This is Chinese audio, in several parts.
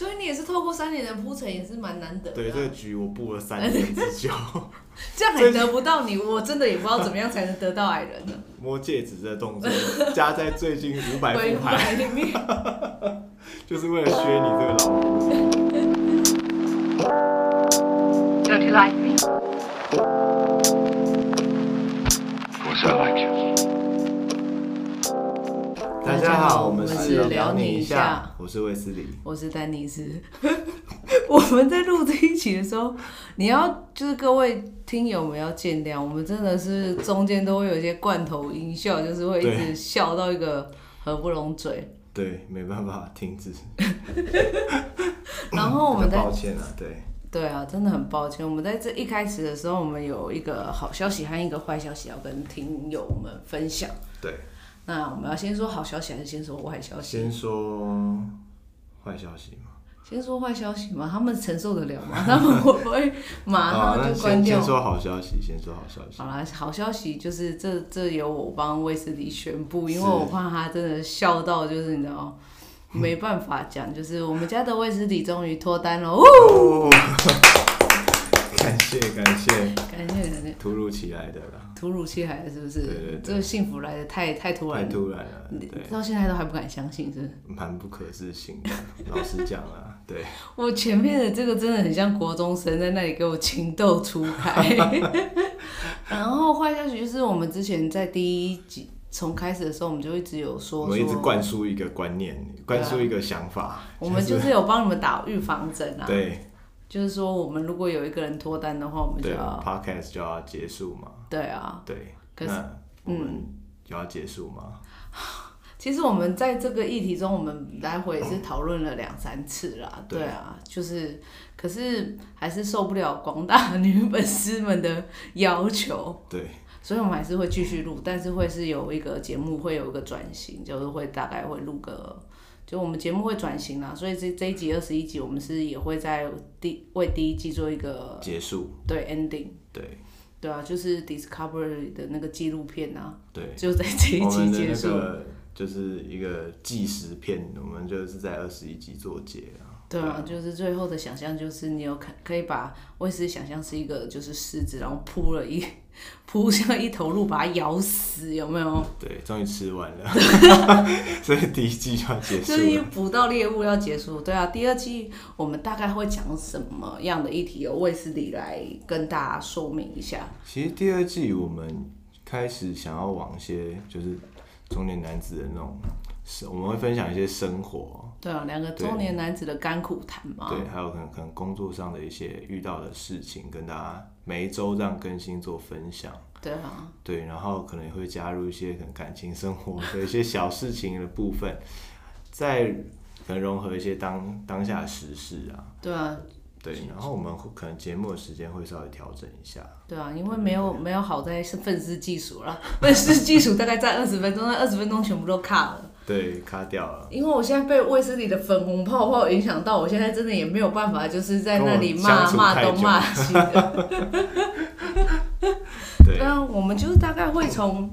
所以你也是透过三年的铺陈，也是蛮难得的。对，这个局我布了三年之久，这样还得不到你，我真的也不知道怎么样才能得到矮人呢。摸戒指的动作加在最近五百副牌里面，就是为了削你这个老婆。Don't you like me? 家好，我们是聊你一下，我是卫斯理，我是丹尼斯。我们在录这一期的时候，你要就是各位听友们要见谅，我们真的是中间都会有一些罐头音效，就是会一直笑到一个合不拢嘴。对，没办法停止。然后我们在抱歉啊，对。对啊，真的很抱歉。我们在这一开始的时候，我们有一个好消息和一个坏消息要跟听友们分享。对。那我们要先说好消息，还是先说坏消息？先说坏消息吗？先说坏消息嘛？他们承受得了吗？他们会不会马上就关掉？先说好消息，先说好消息。好啦，好消息就是这这由我帮卫斯理宣布，因为我怕他真的笑到就是你知道 没办法讲，就是我们家的卫斯理终于脱单了哦。感谢感谢感谢感谢，突如其来的啦。突如其来的是不是？对对对，这个幸福来的太太突然，太突然了。对，到现在都还不敢相信，是蛮不可置信的。老实讲啊，对。我前面的这个真的很像国中生在那里给我情窦初开。然后坏消息就是，我们之前在第一集从开始的时候，我们就一直有说，我们一直灌输一个观念，灌输一个想法。我们就是有帮你们打预防针啊。对。就是说，我们如果有一个人脱单的话，我们就要 podcast 就要结束嘛。对啊，对。可是，嗯，就要结束嘛？其实我们在这个议题中，我们来回是讨论了两三次啦。对啊，就是，可是还是受不了广大女粉丝们的要求。对。所以我们还是会继续录，但是会是有一个节目会有一个转型，就是会大概会录个。就我们节目会转型啦，所以这这一集二十一集，我们是也会在第为第一季做一个结束，对 ending，对对啊，就是 Discovery 的那个纪录片啊，对，就在这一集结束，那个就是一个纪实片，我们就是在二十一集做结啊。对啊，就是最后的想象，就是你有可可以把卫斯想象是一个就是狮子，然后扑了一 扑向一头鹿，把它咬死，有没有？对，终于吃完了，所以第一季就要结束。所以捕到猎物要结束，对啊，第二季我们大概会讲什么样的议题？由卫斯理来跟大家说明一下。其实第二季我们开始想要往一些就是中年男子的那种。我们会分享一些生活，对啊，两个中年男子的甘苦谈嘛，对，还有可能可能工作上的一些遇到的事情，跟大家每一周这样更新做分享，对啊，对，然后可能也会加入一些可能感情生活的一些小事情的部分，再可能融合一些当当下时事啊，对啊。对，然后我们可能节目的时间会稍微调整一下。对啊，因为没有没有好在是愤世技术了，粉丝技术大概在二十分钟，那二十分钟全部都卡了。对，卡掉了。因为我现在被卫斯理的粉红泡泡影响到，我现在真的也没有办法，就是在那里骂骂东骂西的。对啊，我们就是大概会从。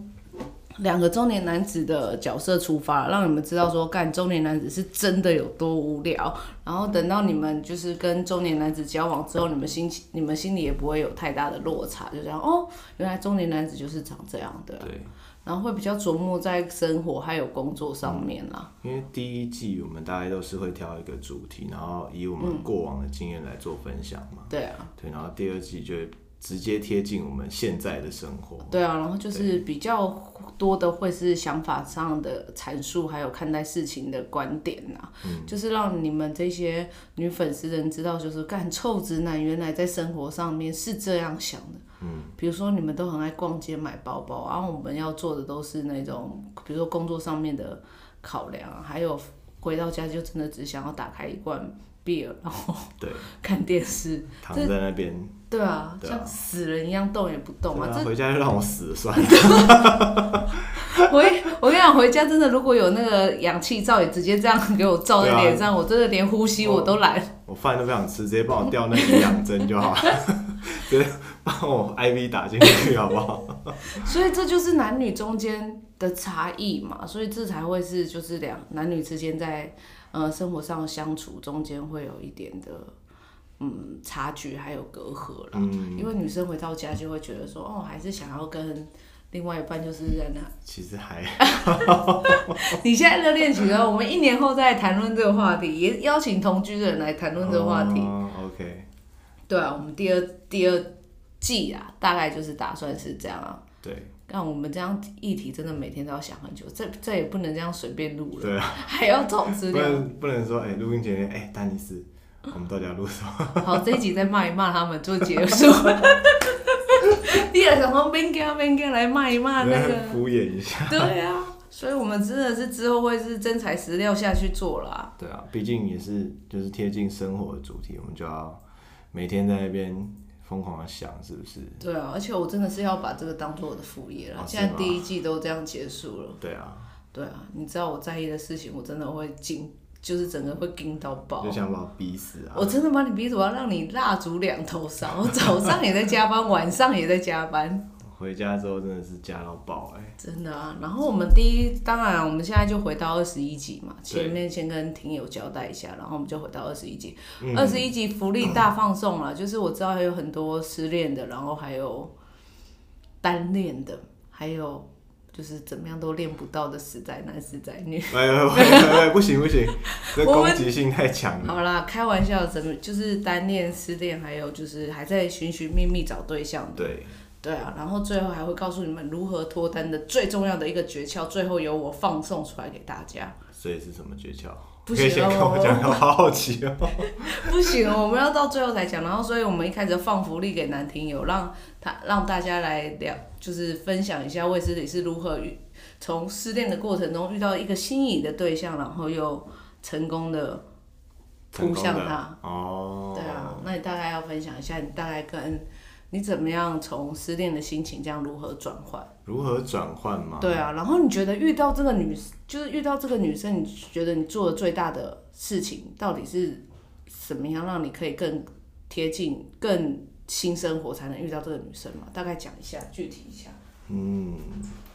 两个中年男子的角色出发，让你们知道说，干中年男子是真的有多无聊。然后等到你们就是跟中年男子交往之后，你们心情、你们心里也不会有太大的落差，就这样哦，原来中年男子就是长这样的。对。然后会比较琢磨在生活还有工作上面啦。因为第一季我们大概都是会挑一个主题，然后以我们过往的经验来做分享嘛。对啊。对，然后第二季就。直接贴近我们现在的生活。对啊，然后就是比较多的会是想法上的阐述，还有看待事情的观点呐、啊。嗯，就是让你们这些女粉丝人知道，就是干臭直男原来在生活上面是这样想的。嗯，比如说你们都很爱逛街买包包，然后我们要做的都是那种，比如说工作上面的考量，还有回到家就真的只想要打开一罐 beer，。然后对 看电视，躺在那边，对啊，像死人一样动也不动啊。这回家就让我死了算了。我我跟你讲，回家真的如果有那个氧气罩，也直接这样给我罩在脸上，我真的连呼吸我都懒。我饭都不想吃，直接帮我吊那个营养针就好了，帮我 IV 打进去好不好？所以这就是男女中间的差异嘛，所以这才会是就是两男女之间在。呃生活上相处中间会有一点的嗯差距，还有隔阂啦。嗯，因为女生回到家就会觉得说，哦，还是想要跟另外一半就是在那。其实还。你现在热恋期了，我们一年后再谈论这个话题，也邀请同居的人来谈论这个话题。哦，OK。对啊，我们第二第二季啊，大概就是打算是这样啊。对。但我们这样议题真的每天都要想很久，这这也不能这样随便录了。对啊，还要找资料。不能不能说，哎、欸，录音前面，哎、欸，丹尼斯，我们到底要录什么？好，这一集再骂一骂他们做结束。第二想说边讲边讲来骂一骂那个。敷衍一下。对啊，所以我们真的是之后会是真材实料下去做啦。对啊，毕竟也是就是贴近生活的主题，我们就要每天在那边。疯狂的想是不是？对啊，而且我真的是要把这个当做我的副业了。现在第一季都这样结束了。对啊，对啊，你知道我在意的事情，我真的会惊，就是整个会惊到爆。就想把我逼死啊！我真的把你逼死，我要让你蜡烛两头烧。我早上也在加班，晚上也在加班。回家之后真的是加到爆哎、欸！真的啊，然后我们第一，当然我们现在就回到二十一集嘛，前面先跟听友交代一下，然后我们就回到二十一集。二十一集福利大放送了，就是我知道还有很多失恋的，然后还有单恋的，还有就是怎么样都练不到的死宅男死宅女。哎 哎，哎不行不行，这攻击性太强了。好啦，开玩笑，怎么就是单恋、失恋，还有就是还在寻寻觅觅找对象的。对。对啊，然后最后还会告诉你们如何脱单的最重要的一个诀窍，最后由我放送出来给大家。所以是什么诀窍？不行，跟我讲，我好好奇哦。不行，我们要到最后才讲。然后，所以我们一开始放福利给男听友，让他让大家来聊，就是分享一下卫斯理是如何遇从失恋的过程中遇到一个心仪的对象，然后又成功的扑向他。哦。对啊，那你大概要分享一下，你大概跟。你怎么样从失恋的心情这样如何转换？如何转换吗？对啊，然后你觉得遇到这个女，就是遇到这个女生，你觉得你做的最大的事情到底是什么样，让你可以更贴近、更新生活，才能遇到这个女生嘛？大概讲一下，具体一下。嗯，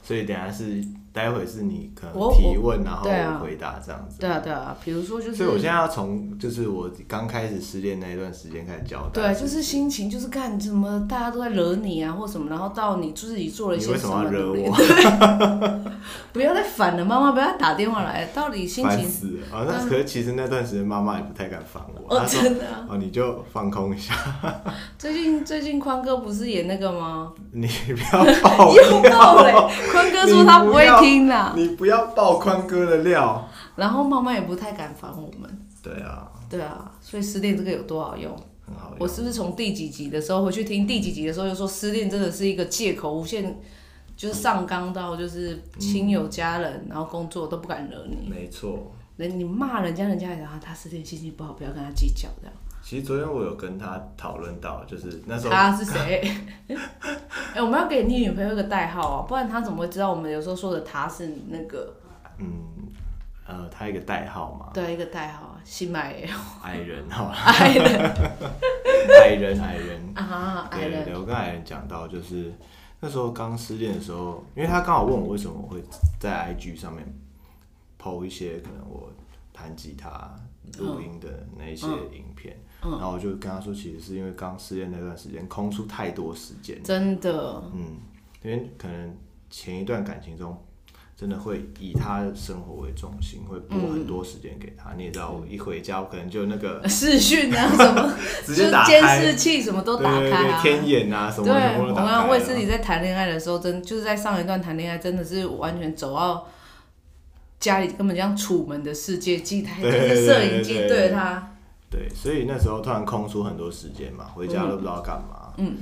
所以等下是。待会是你可能提问，然后回答这样子。对啊，对啊，比如说就是。所以我现在要从就是我刚开始失恋那一段时间开始交代。对，就是心情，就是看怎么大家都在惹你啊，或什么，然后到你自己做了一些什么。你为什么要惹我？不要再烦了，妈妈不要打电话来。到底心情。烦死了啊！那可是其实那段时间妈妈也不太敢烦我。哦，真的。哦，你就放空一下。最近最近宽哥不是演那个吗？你不要爆。又爆嘞！宽哥说他不会。听啦，你不要爆宽哥的料。然后妈妈也不太敢烦我们。对啊，对啊，所以失恋这个有多好用？很好用。我是不是从第几集的时候回去听第几集的时候，就说失恋真的是一个借口，无限就是上纲到就是亲友家人，嗯、然后工作都不敢惹你。没错。人你骂人家，人家然后他失恋心情不好，不要跟他计较这样。其实昨天我有跟他讨论到，就是那时候他是谁？哎、欸，我们要给你女朋友一个代号啊，不然他怎么会知道我们有时候说的他是那个？嗯，呃，他一个代号嘛。对，一个代号，新买矮人好了。矮人，矮人，矮人啊，矮人。我跟矮人讲到，就是那时候刚失恋的时候，因为他刚好问我为什么我会在 IG 上面 PO 一些可能我弹吉他录音的那一些影片。然后我就跟他说，其实是因为刚失恋那段时间空出太多时间，真的，嗯，因为可能前一段感情中，真的会以他的生活为中心，会拨很多时间给他。嗯、你也知道，我一回家，我可能就那个 视讯啊什么，直接打开监视器什么都打开啊，天眼啊什么，对，我刚刚我也是你在谈恋爱的时候，真就是在上一段谈恋爱，真的是完全走到家里根本像楚门的世界，机台就是摄影机对着他。对，所以那时候突然空出很多时间嘛，回家都不知道干嘛。嗯，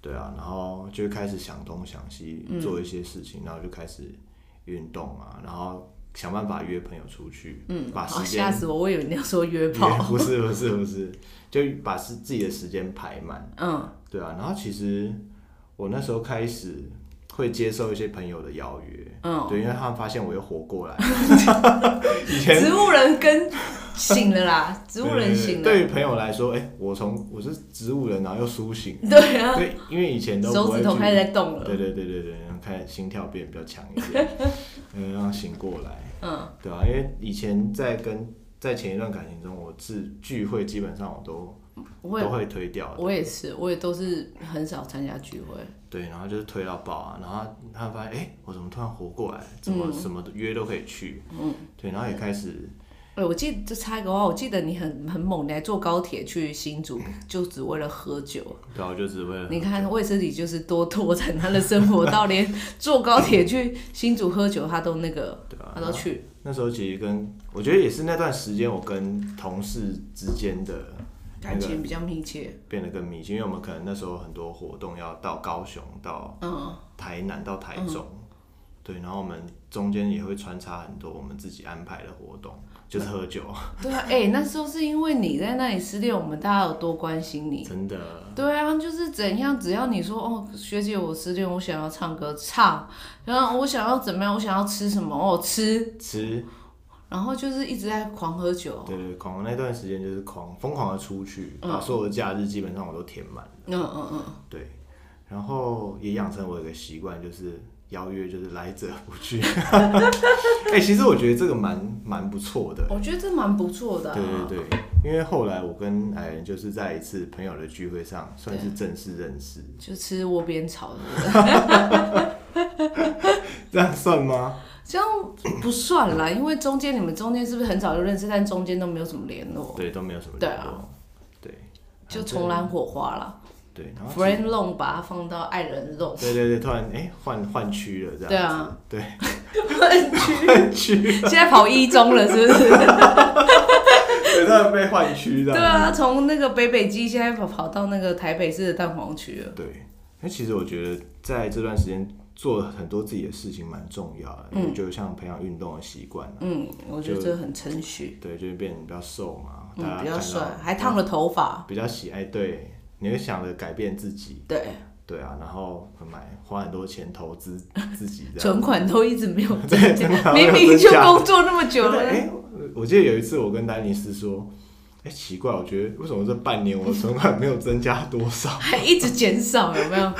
对啊，然后就开始想东想西，做一些事情，然后就开始运动啊，然后想办法约朋友出去，嗯，把时间吓死我，我以为你要说约炮，不是不是不是，就把是自己的时间排满。嗯，对啊，然后其实我那时候开始会接受一些朋友的邀约，嗯，对，因为他们发现我又活过来，以前植物人跟。醒了啦，植物人醒了。对于朋友来说，哎、欸，我从我是植物人，然后又苏醒。对啊。对，因为以前都手指头开始在动了。对对对对对，开始心跳变比较强一点，嗯，让醒过来。嗯。对啊，因为以前在跟在前一段感情中，我是聚会基本上我都我都会推掉。我也是，我也都是很少参加聚会。对，然后就是推到爆啊，然后他发现，哎、欸，我怎么突然活过来？怎么什么约都可以去？嗯，对，然后也开始。哎，我记得就插一个话，我记得你很很猛，你还坐高铁去新竹，就只为了喝酒。对，我就只为了。你看卫斯理就是多拓展他的生活，到连坐高铁去新竹喝酒，他都那个，对啊，他都去。那时候其实跟我觉得也是那段时间，我跟同事之间的感情比较密切，变得更密切，因为我们可能那时候很多活动要到高雄、到台南、到台中，对，然后我们中间也会穿插很多我们自己安排的活动。就是喝酒。对啊，哎、欸，那时候是因为你在那里失恋，我们大家有多关心你。真的。对啊，就是怎样，只要你说哦，学姐我失恋，我想要唱歌唱，然后我想要怎么样，我想要吃什么哦吃吃，然后就是一直在狂喝酒。对对，狂那段时间就是狂疯狂的出去，把所有的假日基本上我都填满了。嗯嗯嗯。对，然后也养成我一个习惯，就是。邀约就是来者不拒，哎、欸，其实我觉得这个蛮蛮不错的。我觉得这蛮不错的、啊。对对对，因为后来我跟矮人就是在一次朋友的聚会上，算是正式认识。就吃窝边草的。这样算吗？这样不算啦，因为中间你们中间是不是很早就认识，但中间都没有什么联络。对，都没有什么联络。对啊。对。就重燃火花了。对，然后 friend zone 把它放到爱人 zone。对对对，突然哎换换区了这样。对啊，对。换区 换区，现在跑一中了是不是？对，突然被换区了。对啊，从那个北北基现在跑跑到那个台北市的蛋黄区了。对，那其实我觉得在这段时间做很多自己的事情蛮重要的，嗯，就像培养运动的习惯。嗯，我觉得这很称许。对，就是变得比较瘦嘛，嗯，比较帅，还烫了头发，比较喜爱对。你会想着改变自己，对对啊，然后买花很多钱投资 自己，存款都一直没有增 加，明明就工作那么久了。哎、欸，我记得有一次我跟丹尼斯说，哎、欸，奇怪，我觉得为什么这半年我存款没有增加多少，还一直减少，有没有？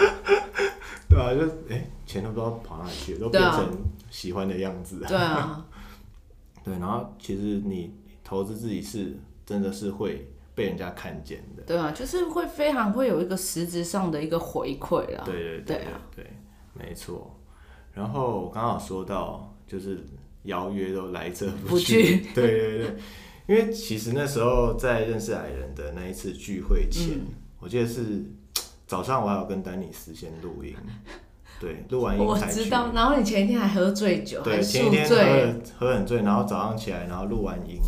对啊，就哎、欸，钱都不知道跑哪里去了，都变成喜欢的样子。对啊，对，然后其实你投资自己是真的是会。被人家看见的，对啊，就是会非常会有一个实质上的一个回馈啦。对对对啊，对，没错。然后我刚好说到，就是邀约都来者不拒。对对对，因为其实那时候在认识矮人的那一次聚会前，嗯、我记得是早上我还有跟丹尼斯先录音，对，录完音才知道。然后你前一天还喝醉酒，对，前一天喝喝很醉，然后早上起来，然后录完音。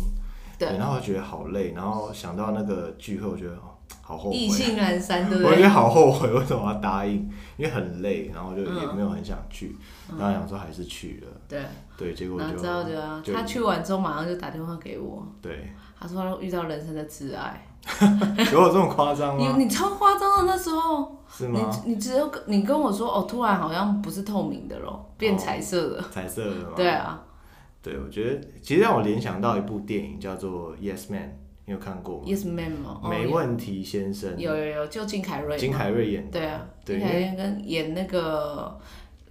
对，然后我觉得好累，然后想到那个聚会，我觉得好后悔，意兴阑珊，对不对？我觉得好后悔，为什么要答应？因为很累，然后就也没有很想去，嗯、然后想说还是去了。对对，结果就知道就他去完之后马上就打电话给我，对，他说他遇到人生的挚爱，有我这么夸张吗？你你超夸张的那时候，是吗？你你只有你跟我说哦，突然好像不是透明的咯，变彩色的，彩色的吗？对啊。对，我觉得其实让我联想到一部电影叫做《Yes Man》，你有看过吗？Yes Man 吗？没问题先生。有有有，就金凯瑞。金凯瑞演的。对啊，金凯瑞跟演那个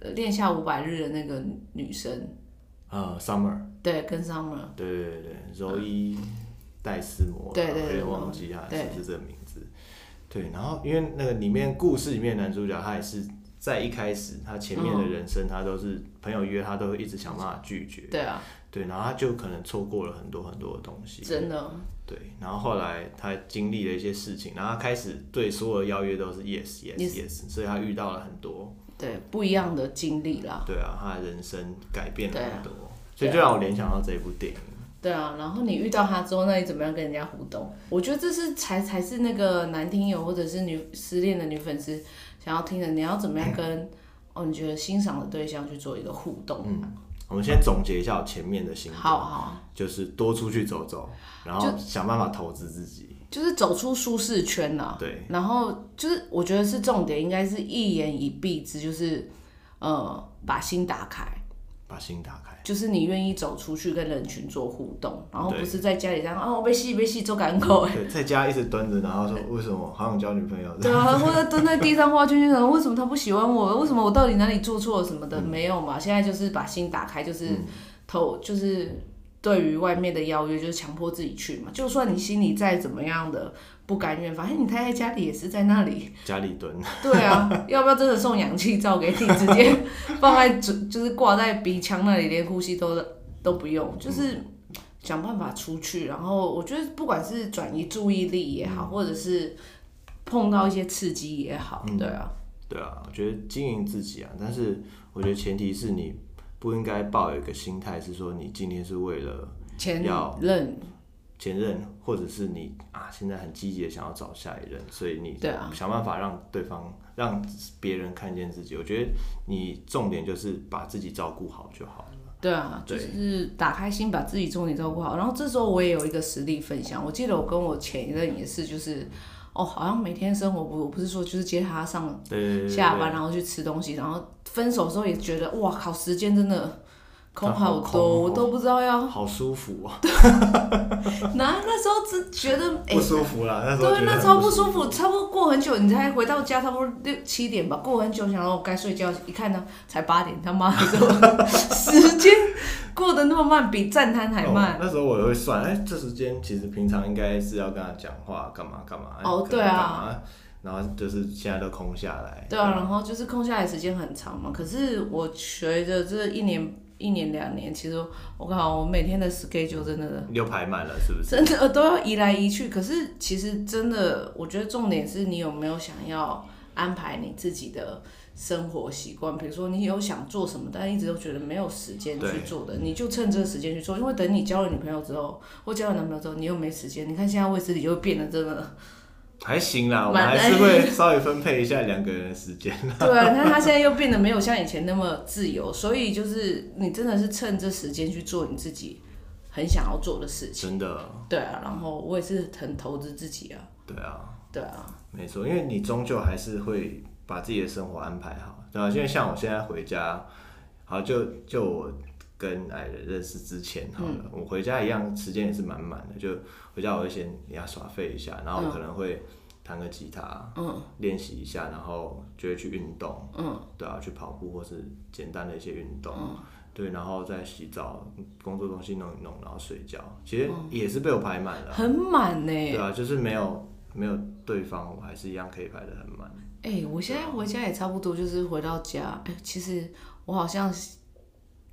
《恋下五百日》的那个女生。呃，Summer。对，跟 Summer。对对对，柔伊戴斯摩。对对对。有点忘记他是不是这个名字。对，然后因为那个里面故事里面男主角他也是。在一开始，他前面的人生，他都是朋友约他，都会一直想办法拒绝。对啊，对，然后他就可能错过了很多很多的东西。真的。对，然后后来他经历了一些事情，然后他开始对所有的邀约都是 yes yes yes, 所以他遇到了很多对不一样的经历啦。对啊，他的人生改变了很多，啊、所以就让我联想到这一部电影。对啊，然后你遇到他之后，那你怎么样跟人家互动？我觉得这是才才是那个男听友或者是女失恋的女粉丝。想要听的，你要怎么样跟哦？你觉得欣赏的对象去做一个互动？嗯，我们先总结一下我前面的心得。好好，就是多出去走走，然后想办法投资自己，就是走出舒适圈呐、啊。对，然后就是我觉得是重点，应该是一言以蔽之，就是呃，把心打开，把心打开。就是你愿意走出去跟人群做互动，然后不是在家里这样哦，被戏被戏做港口哎。对，在家一直蹲着，然后说为什么好想交女朋友？对啊，或者蹲在地上画圈圈，然后为什么他不喜欢我？为什么我到底哪里做错了什么的？嗯、没有嘛，现在就是把心打开，就是投，就是对于外面的邀约，就是强迫自己去嘛。就算你心里再怎么样的不甘愿，反正你太太家里也是在那里，家里蹲。对啊，要不要真的送氧气罩给你，直接 放在嘴，就是挂在鼻腔那里，连呼吸都都不用，就是想办法出去。然后我觉得，不管是转移注意力也好，或者是碰到一些刺激也好，对啊，对啊，我觉得经营自己啊，但是我觉得前提是你。不应该抱有一个心态，是说你今天是为了要前任，前任，或者是你啊，现在很积极的想要找下一任，所以你想办法让对方、让别人看见自己。我觉得你重点就是把自己照顾好就好了。对啊，就是打开心，把自己重点照顾好。然后这时候我也有一个实例分享，我记得我跟我前一任也是，就是。哦，好像每天生活不，我不是说就是接他上下班，然后去吃东西，然后分手的时候也觉得哇靠，时间真的空好多，我都不知道要好舒服啊。那那时候只觉得不舒服啦，那时候对，那超不舒服，差不多过很久你才回到家，差不多六七点吧，过很久想到我该睡觉，一看呢才八点，他妈的 时间。过得那么慢，比站摊还慢。哦。那时候我也会算，哎、欸，这时间其实平常应该是要跟他讲话，干嘛干嘛。哦，对啊。然后就是现在都空下来。对啊，然后就是空下来时间很长嘛。可是我随着这一年、一年两年，其实我靠，我每天的 schedule 真的又排满了，是不是？真的都要移来移去。可是其实真的，我觉得重点是你有没有想要安排你自己的。生活习惯，比如说你有想做什么，但一直都觉得没有时间去做的，你就趁这个时间去做。因为等你交了女朋友之后，或交了男朋友之后，你又没时间。你看现在卫斯理就变得真的还行啦，我们还是会稍微分配一下两个人的时间。对啊，你看他现在又变得没有像以前那么自由，所以就是你真的是趁这时间去做你自己很想要做的事情。真的。对啊，然后我也是很投资自己啊。对啊。对啊。没错，因为你终究还是会。把自己的生活安排好，对啊？因为像我现在回家，好就就我跟矮人认识之前，好了，嗯、我回家一样时间也是满满的。就回家我会先要耍废一下，然后可能会弹个吉他，嗯，练习一下，然后就会去运动，嗯，对啊，去跑步或是简单的一些运动，嗯、对，然后再洗澡，工作东西弄一弄，然后睡觉。其实也是被我排满了，很满呢。对啊，就是没有没有对方，我还是一样可以排的很满。哎、欸，我现在回家也差不多，就是回到家。哎、欸，其实我好像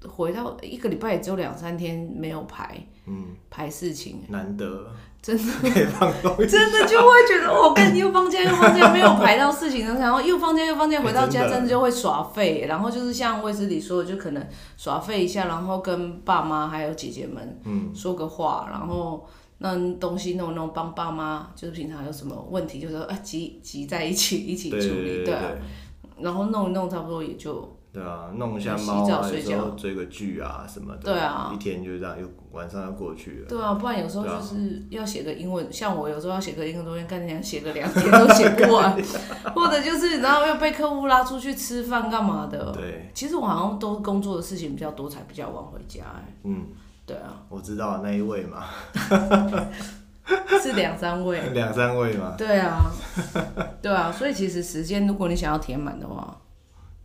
回到一个礼拜也只有两三天没有排，嗯，排事情。难得，真的 可以放松，真的就会觉得我跟你又放假又放假，没有排到事情，然后又放假又放假，回到家真的就会耍废。然后就是像卫斯理说的，就可能耍废一下，然后跟爸妈还有姐姐们嗯说个话，然后。那东西弄弄，帮爸妈，就是平常有什么问题，就是说啊，集集在一起一起处理，对。然后弄一弄，差不多也就对啊，弄一下猫啊，有时候追个剧啊什么的，对啊，一天就这样，又晚上要过去了。对啊，不然有时候就是要写个英文，啊、像我有时候要写个英文作业，干人家写个两天都写不完，或者就是然后又被客户拉出去吃饭干嘛的。对，其实我好像都工作的事情比较多，才比较晚回家，欸。嗯。对啊，我知道那一位嘛，是两三位，两三位嘛。对啊，对啊，所以其实时间，如果你想要填满的话，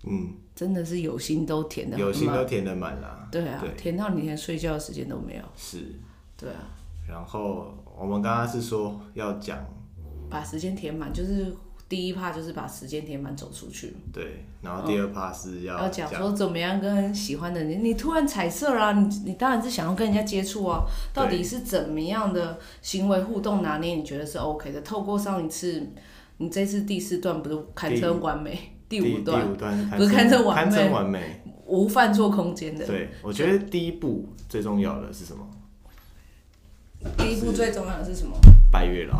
嗯，真的是有心都填的，有心都填的满啦。对啊，对填到你连睡觉的时间都没有。是，对啊。然后我们刚刚是说要讲，把时间填满，就是。第一趴就是把时间填满走出去，对，然后第二趴是要要讲说怎么样跟喜欢的人，你突然彩色啦，你你当然是想要跟人家接触啊，到底是怎么样的行为互动拿捏，你觉得是 OK 的？透过上一次，你这次第四段不是堪称完美，第五段 不是堪称完美，完美，无犯错空间的。对，我觉得第一步最重要的是什么？第一步最重要的是什么？拜月老。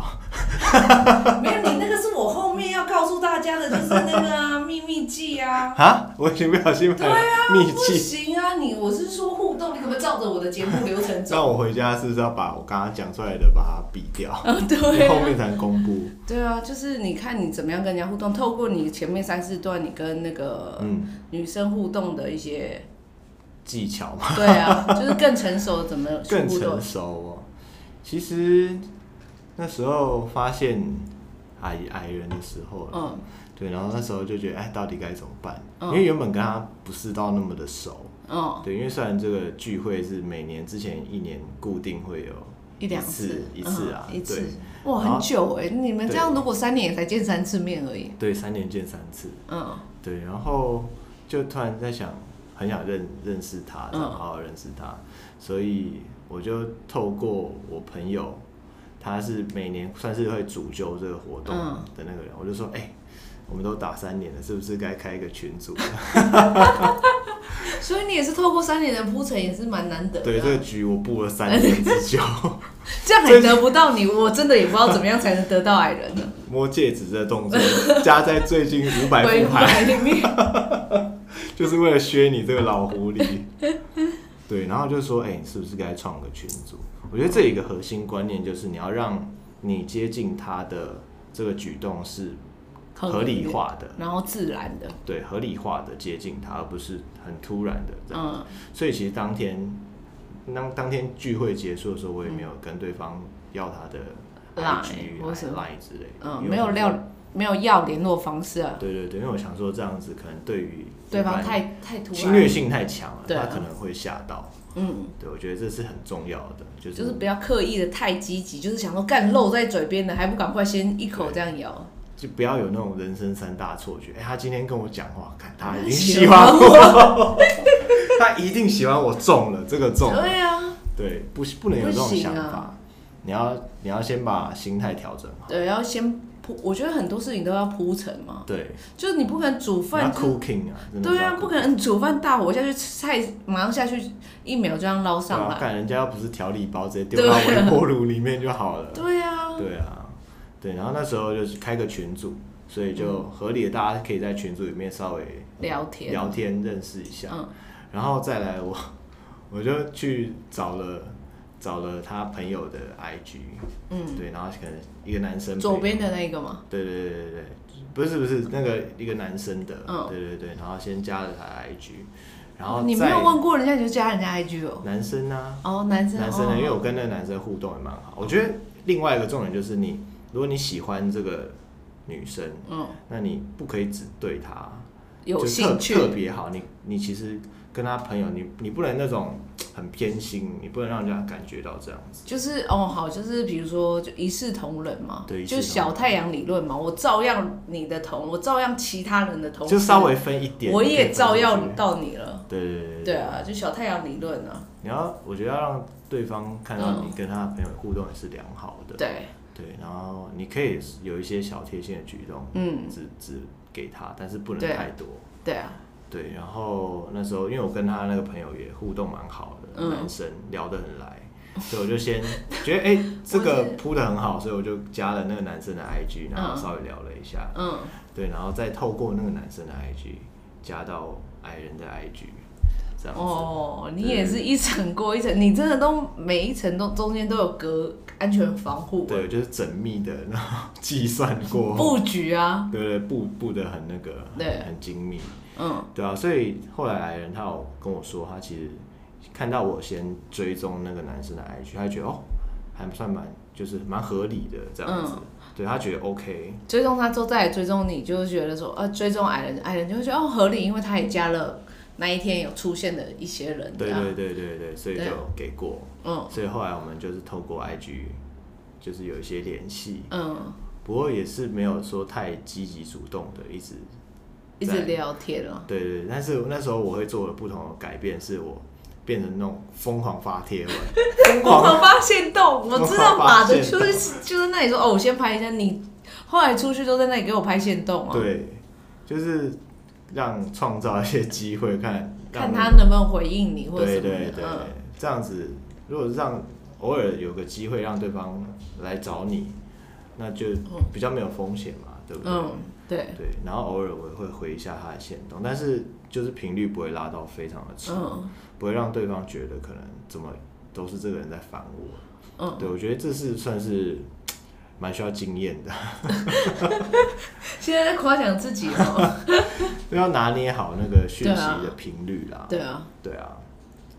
没有，你那个是我后面要告诉大家的，就是那个啊，秘密技啊。啊，我已经不小心。对啊，秘技不行啊！你我是说互动，你可不可以照着我的节目流程走？那我回家是不是要把我刚刚讲出来的把它比掉？对、啊，后面才能公布。对啊，就是你看你怎么样跟人家互动，透过你前面三四段你跟那个女生互动的一些技巧嘛。对啊，就是更成熟，怎么更成熟哦？其实那时候发现矮矮人的时候，嗯。对，然后那时候就觉得，哎，到底该怎么办？因为原本跟他不是到那么的熟，嗯，对，因为虽然这个聚会是每年之前一年固定会有一两次，一次啊，一次，哇，很久哎，你们这样如果三年也才见三次面而已。对，三年见三次。嗯，对，然后就突然在想，很想认认识他，想好好认识他，所以我就透过我朋友，他是每年算是会主揪这个活动的那个人，我就说，哎。我们都打三年了，是不是该开一个群组？所以你也是透过三年的铺陈，也是蛮难得的啊。对，这个局我布了三年之久，这样还得不到你，我真的也不知道怎么样才能得到矮人呢。摸戒指这动作加在最近五百副牌里面，就是为了削你这个老狐狸。对，然后就说，哎、欸，你是不是该创个群组？我觉得这一个核心观念就是，你要让你接近他的这个举动是。合理化的，然后自然的，对，合理化的接近他，而不是很突然的这样。嗯，所以其实当天，当当天聚会结束的时候，我也没有跟对方要他的 IG 或是 Line 之类。嗯，没有要，没有要联络方式啊。对对对，因为我想说这样子可能对于对方太太突然，侵略性太强了，他可能会吓到。嗯，对，我觉得这是很重要的，就是就是不要刻意的太积极，就是想说干露在嘴边的，还不赶快先一口这样咬。就不要有那种人生三大错觉。哎、欸，他今天跟我讲话，看他已经喜欢我，他一定喜欢我中了，这个中了。对啊，对，不不能有这种想法。啊、你要你要先把心态调整好。对，要先铺。我觉得很多事情都要铺陈嘛。对，就是你不可能煮饭。cooking 啊。对啊，不可能煮饭大火下去，菜马上下去，一秒就这样捞上来。看人家要不是调理包，直接丢到微波炉里面就好了。对啊。对啊。对，然后那时候就是开个群组，所以就合理的大家可以在群组里面稍微聊天聊天认识一下，嗯、然后再来我我就去找了找了他朋友的 IG，嗯，对，然后可能一个男生左边的那个吗？对对对对对，不是不是那个一个男生的，嗯，对对对，然后先加了他的 IG，然后你没有问过人家你就加人家 IG 哦？男生啊，哦男生男生的，因为我跟那个男生互动也蛮好，我觉得另外一个重点就是你。如果你喜欢这个女生，嗯，那你不可以只对她有兴趣，特别好。你你其实跟他朋友，你你不能那种很偏心，你不能让人家感觉到这样子。就是哦，好，就是比如说就一视同仁嘛，对，就小太阳理论嘛，我照样你的同，我照样其他人的同，就稍微分一点，我也照样到你了。对对对，对啊，就小太阳理论啊。你要，我觉得要让对方看到你跟他的朋友互动也是良好的。对。对，然后你可以有一些小贴心的举动，嗯，只只给他，但是不能太多。对啊，对，然后那时候因为我跟他那个朋友也互动蛮好的，男生聊得很来，所以我就先觉得哎，这个铺的很好，所以我就加了那个男生的 IG，然后稍微聊了一下，嗯，对，然后再透过那个男生的 IG 加到矮人的 IG。哦，你也是一层过一层，你真的都每一层都中间都有隔安全防护。对，就是缜密的，然后 计算过布局啊，对对，布布的很那个，对，很精密。嗯，对啊，所以后来来人他有跟我说，他其实看到我先追踪那个男生的 IG，他觉得哦，还算蛮，就是蛮合理的这样子。对，他觉得 OK。追踪他之后再来追踪你，就是觉得说，呃，追踪矮人，矮人就会觉得哦合理，因为他也加了。那一天有出现的一些人，对对对对对，所以就给过，嗯，所以后来我们就是透过 IG，就是有一些联系，嗯，不过也是没有说太积极主动的，一直一直聊天了，对对，但是那时候我会做了不同的改变，是我变成那种疯狂发贴文，疯狂发现动，我知道马的就是就是那里说哦，我先拍一下你，后来出去都在那里给我拍现动啊，对，就是。让创造一些机会，看看他能不能回应你，或者什么的。对对对，嗯、这样子，如果让偶尔有个机会让对方来找你，那就比较没有风险嘛，对不对？嗯，对对。然后偶尔我也会回一下他的限动，但是就是频率不会拉到非常的长，嗯、不会让对方觉得可能怎么都是这个人在烦我。嗯，对，我觉得这是算是。蛮需要经验的，现在在夸奖自己哦，都要拿捏好那个讯息的频率啦。对啊，对啊，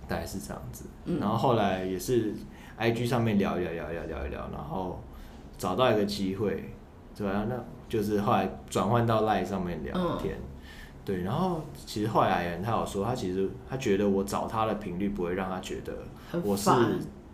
大概是这样子。然后后来也是 IG 上面聊一聊，聊一聊，聊一聊，然后找到一个机会，对啊，那就是后来转换到 Line 上面聊天。对，然后其实后来他有说，他其实他觉得我找他的频率不会让他觉得我是，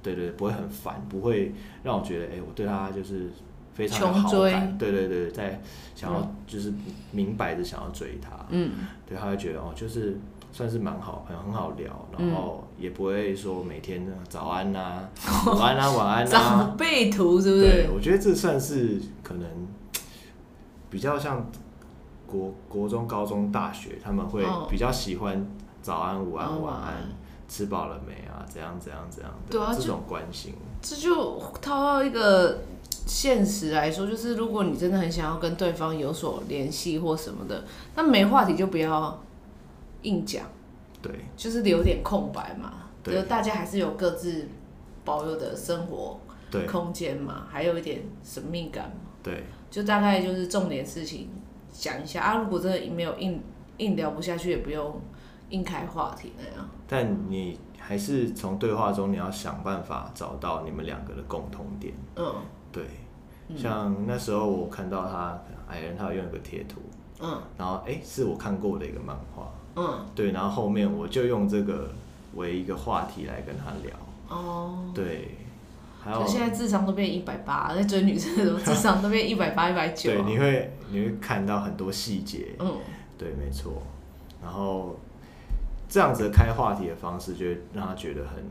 对对，不会很烦，不会让我觉得，哎，我对他就是非常的好感，对对对，在想要就是明白的想要追他，嗯，对，他会觉得哦，就是算是蛮好，很很好聊，然后也不会说每天早安呐、啊，午安啊，晚安啊，长辈图是不是？对，我觉得这算是可能比较像。国国中、高中、大学，他们会比较喜欢早安、午安、晚安，吃饱了没啊？怎样怎样怎样的？对啊，这种关心。这就套到一个现实来说，就是如果你真的很想要跟对方有所联系或什么的，那没话题就不要硬讲。对，就是留点空白嘛。对，就大家还是有各自保有的生活空间嘛，还有一点神秘感嘛。对，就大概就是重点事情。讲一下啊，如果真的没有硬硬聊不下去，也不用硬开话题那样。但你还是从对话中，你要想办法找到你们两个的共同点。嗯，对。像那时候我看到他矮人，他有用一个贴图。嗯。然后哎、欸，是我看过的一个漫画。嗯。对，然后后面我就用这个为一个话题来跟他聊。哦。对。就现在智商都变一百八，在追女生的时候智商都变一百八、一百九。对，你会你会看到很多细节。嗯，对，没错。然后这样子开话题的方式，就会让他觉得很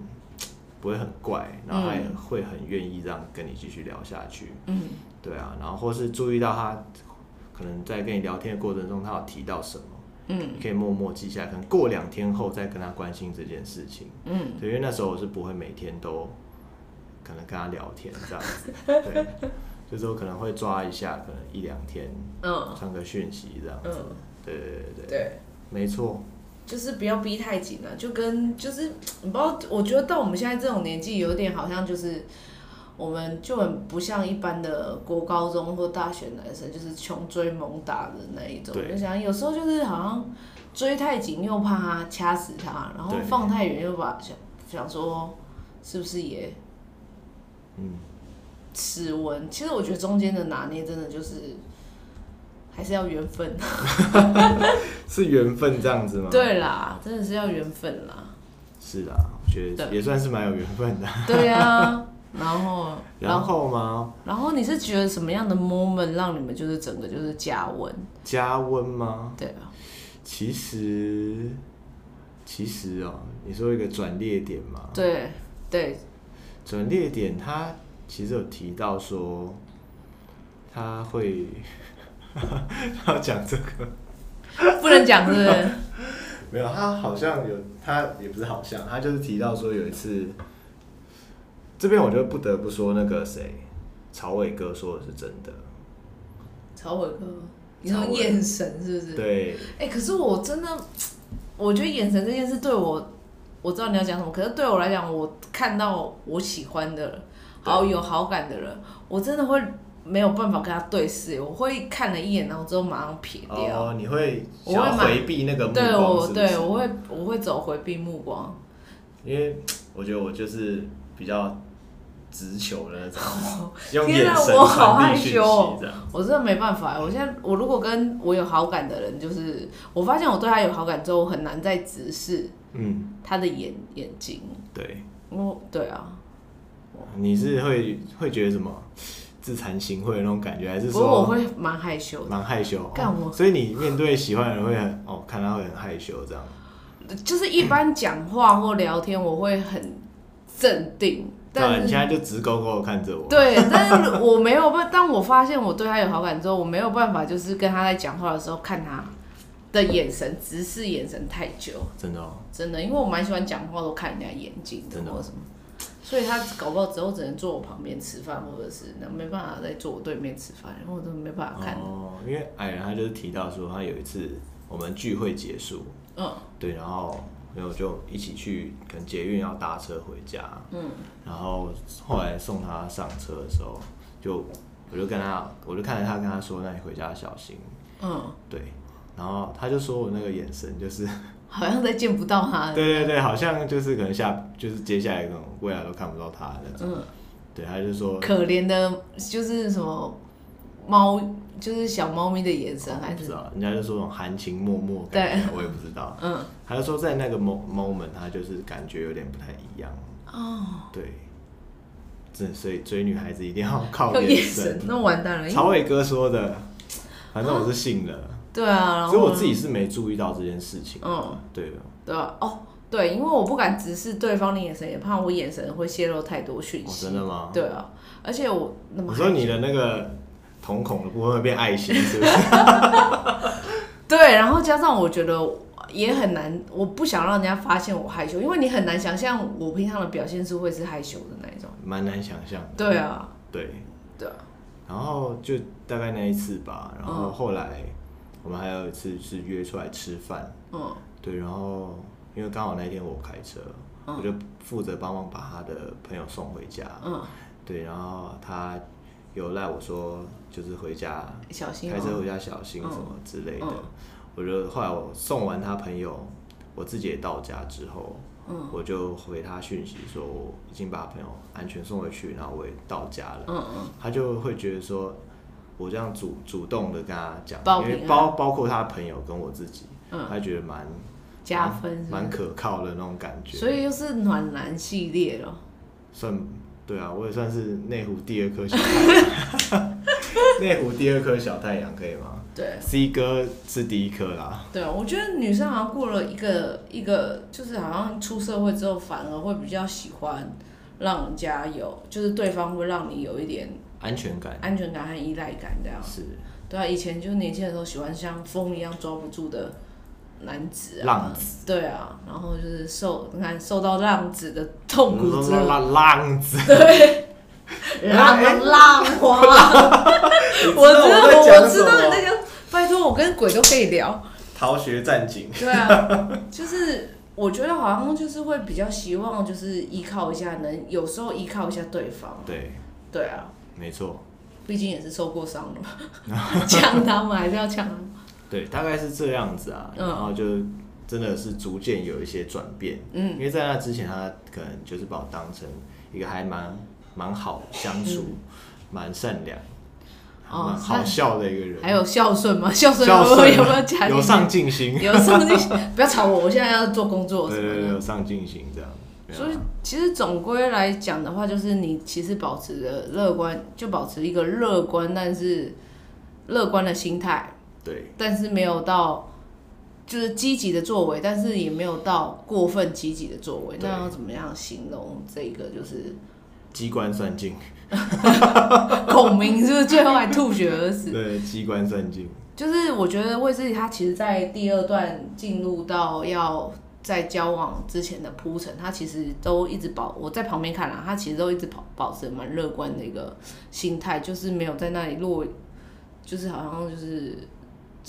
不会很怪，然后他也会很愿意让跟你继续聊下去。嗯，对啊。然后或是注意到他可能在跟你聊天的过程中，他有提到什么，嗯，你可以默默记下来，可能过两天后再跟他关心这件事情。嗯，对，因为那时候我是不会每天都。可能跟他聊天这样子，对，就是我可能会抓一下，可能一两天，嗯，传个讯息这样子，嗯、对对对对，对。没错，就是不要逼太紧了，就跟就是你不知道，我觉得到我们现在这种年纪，有点好像就是我们就很不像一般的国高中或大学男生，就是穷追猛打的那一种。就想有时候就是好像追太紧，又怕他掐死他，然后放太远又把想想说是不是也。嗯，齿纹，其实我觉得中间的拿捏真的就是还是要缘分，是缘分这样子吗？对啦，真的是要缘分啦。是啦，我觉得也算是蛮有缘分的。对啊，然后然后吗？然后你是觉得什么样的 moment 让你们就是整个就是加温？加温吗？对啊。其实其实哦，你说一个转捩点嘛？对对。转捩点，他其实有提到说，他会，他要讲这个，不能讲是不是？没有，他好像有，他也不是好像，他就是提到说有一次，这边我就不得不说那个谁，曹伟哥说的是真的。曹伟哥，你说眼神是不是？对。哎、欸，可是我真的，我觉得眼神这件事对我。我知道你要讲什么，可是对我来讲，我看到我喜欢的人，好有好感的人，我真的会没有办法跟他对视，我会看了一眼，然后之后马上撇掉。哦，你会想要回避那个目光是是？对，我对我会我会走回避目光，因为我觉得我就是比较直球的那种，用眼神传递讯息这样。我真的没办法，我现在我如果跟我有好感的人，就是我发现我对他有好感之后，我很难再直视。嗯，他的眼眼睛，对，哦，对啊，你是会会觉得什么自惭形秽的那种感觉，还是说？我会蛮害羞的，蛮害羞。干我，所以你面对喜欢的人会很哦，看他会很害羞这样。就是一般讲话或聊天，我会很镇定。但你现在就直勾勾的看着我。对，但是我没有办，当我发现我对他有好感之后，我没有办法，就是跟他在讲话的时候看他。的眼神直视眼神太久，真的哦，真的，因为我蛮喜欢讲话都看人家眼睛，真的，或什么，所以他搞不好之后只能坐我旁边吃饭，或者是那没办法再坐我对面吃饭，然后我都没办法看。哦，因为矮人他就是提到说，他有一次我们聚会结束，嗯，对，然后然后就一起去，可能捷运要搭车回家，嗯，然后后来送他上车的时候，就我就跟他，我就看着他跟他说，那你回家小心，嗯，对。然后他就说我那个眼神就是 好像再见不到他。对对对，好像就是可能下就是接下来那种未来都看不到他的那种。嗯，对，他就说可怜的，就是什么猫，就是小猫咪的眼神，还是？不知道，人家就说那种含情脉脉，对，我也不知道。嗯，他就说在那个 moment，他就是感觉有点不太一样。哦，对，这所以追女孩子一定要靠眼神，神，那完蛋了。曹伟哥说的，反正我是信了。对啊，所以我自己是没注意到这件事情。嗯，对的。对啊，哦，对，因为我不敢直视对方的眼神，也怕我眼神会泄露太多讯息。真的吗？对啊，而且我那么……你说你的那个瞳孔的部分会变爱心，是不是？对，然后加上我觉得也很难，我不想让人家发现我害羞，因为你很难想象我平常的表现是会是害羞的那一种。蛮难想象。对啊。对。对啊。然后就大概那一次吧，然后后来。我们还有一次是约出来吃饭，嗯，对，然后因为刚好那天我开车，嗯、我就负责帮忙把他的朋友送回家，嗯，对，然后他有赖我说就是回家小心，开车回家小心什么之类的。嗯嗯、我就后来我送完他朋友，我自己也到家之后，嗯，我就回他讯息说我已经把朋友安全送回去，然后我也到家了，嗯嗯，他就会觉得说。我这样主主动的跟他讲，因为包包括他朋友跟我自己，嗯，他觉得蛮加分，蛮可靠的那种感觉。所以又是暖男系列了。算对啊，我也算是内湖第二颗小太阳。内湖第二颗小太阳可以吗？对，C 哥是第一颗啦。对啊，我觉得女生好像过了一个一个，就是好像出社会之后，反而会比较喜欢让人家有，就是对方会让你有一点。安全感、安全感和依赖感这样是，对啊，以前就是年轻的时候喜欢像风一样抓不住的男子啊，浪子，对啊，然后就是受你看受到浪子的痛苦之后，浪浪子，对，浪浪花，我知道我知道你那个，拜托我跟鬼都可以聊，逃学战警，对啊，就是我觉得好像就是会比较希望就是依靠一下，能有时候依靠一下对方，对，对啊。没错，毕竟也是受过伤了嘛，呛他们还是要呛他们。对，大概是这样子啊，嗯、然后就真的是逐渐有一些转变。嗯，因为在那之前，他可能就是把我当成一个还蛮蛮好相处、蛮、嗯、善良、蛮好笑的一个人。还有孝顺吗？孝顺有没有加？有上进心，有上进心。不要吵我，我现在要做工作。对对对，有上进心这样。所以其实总归来讲的话，就是你其实保持着乐观，就保持一个乐观，但是乐观的心态。对。但是没有到就是积极的作为，但是也没有到过分积极的作为。那要怎么样形容这个？就是机关算尽。孔明是不是最后还吐血而死？对，机关算尽。就是我觉得魏斯理他其实，在第二段进入到要。在交往之前的铺陈，他其实都一直保我在旁边看了，他其实都一直保保持蛮乐观的一个心态，就是没有在那里落，就是好像就是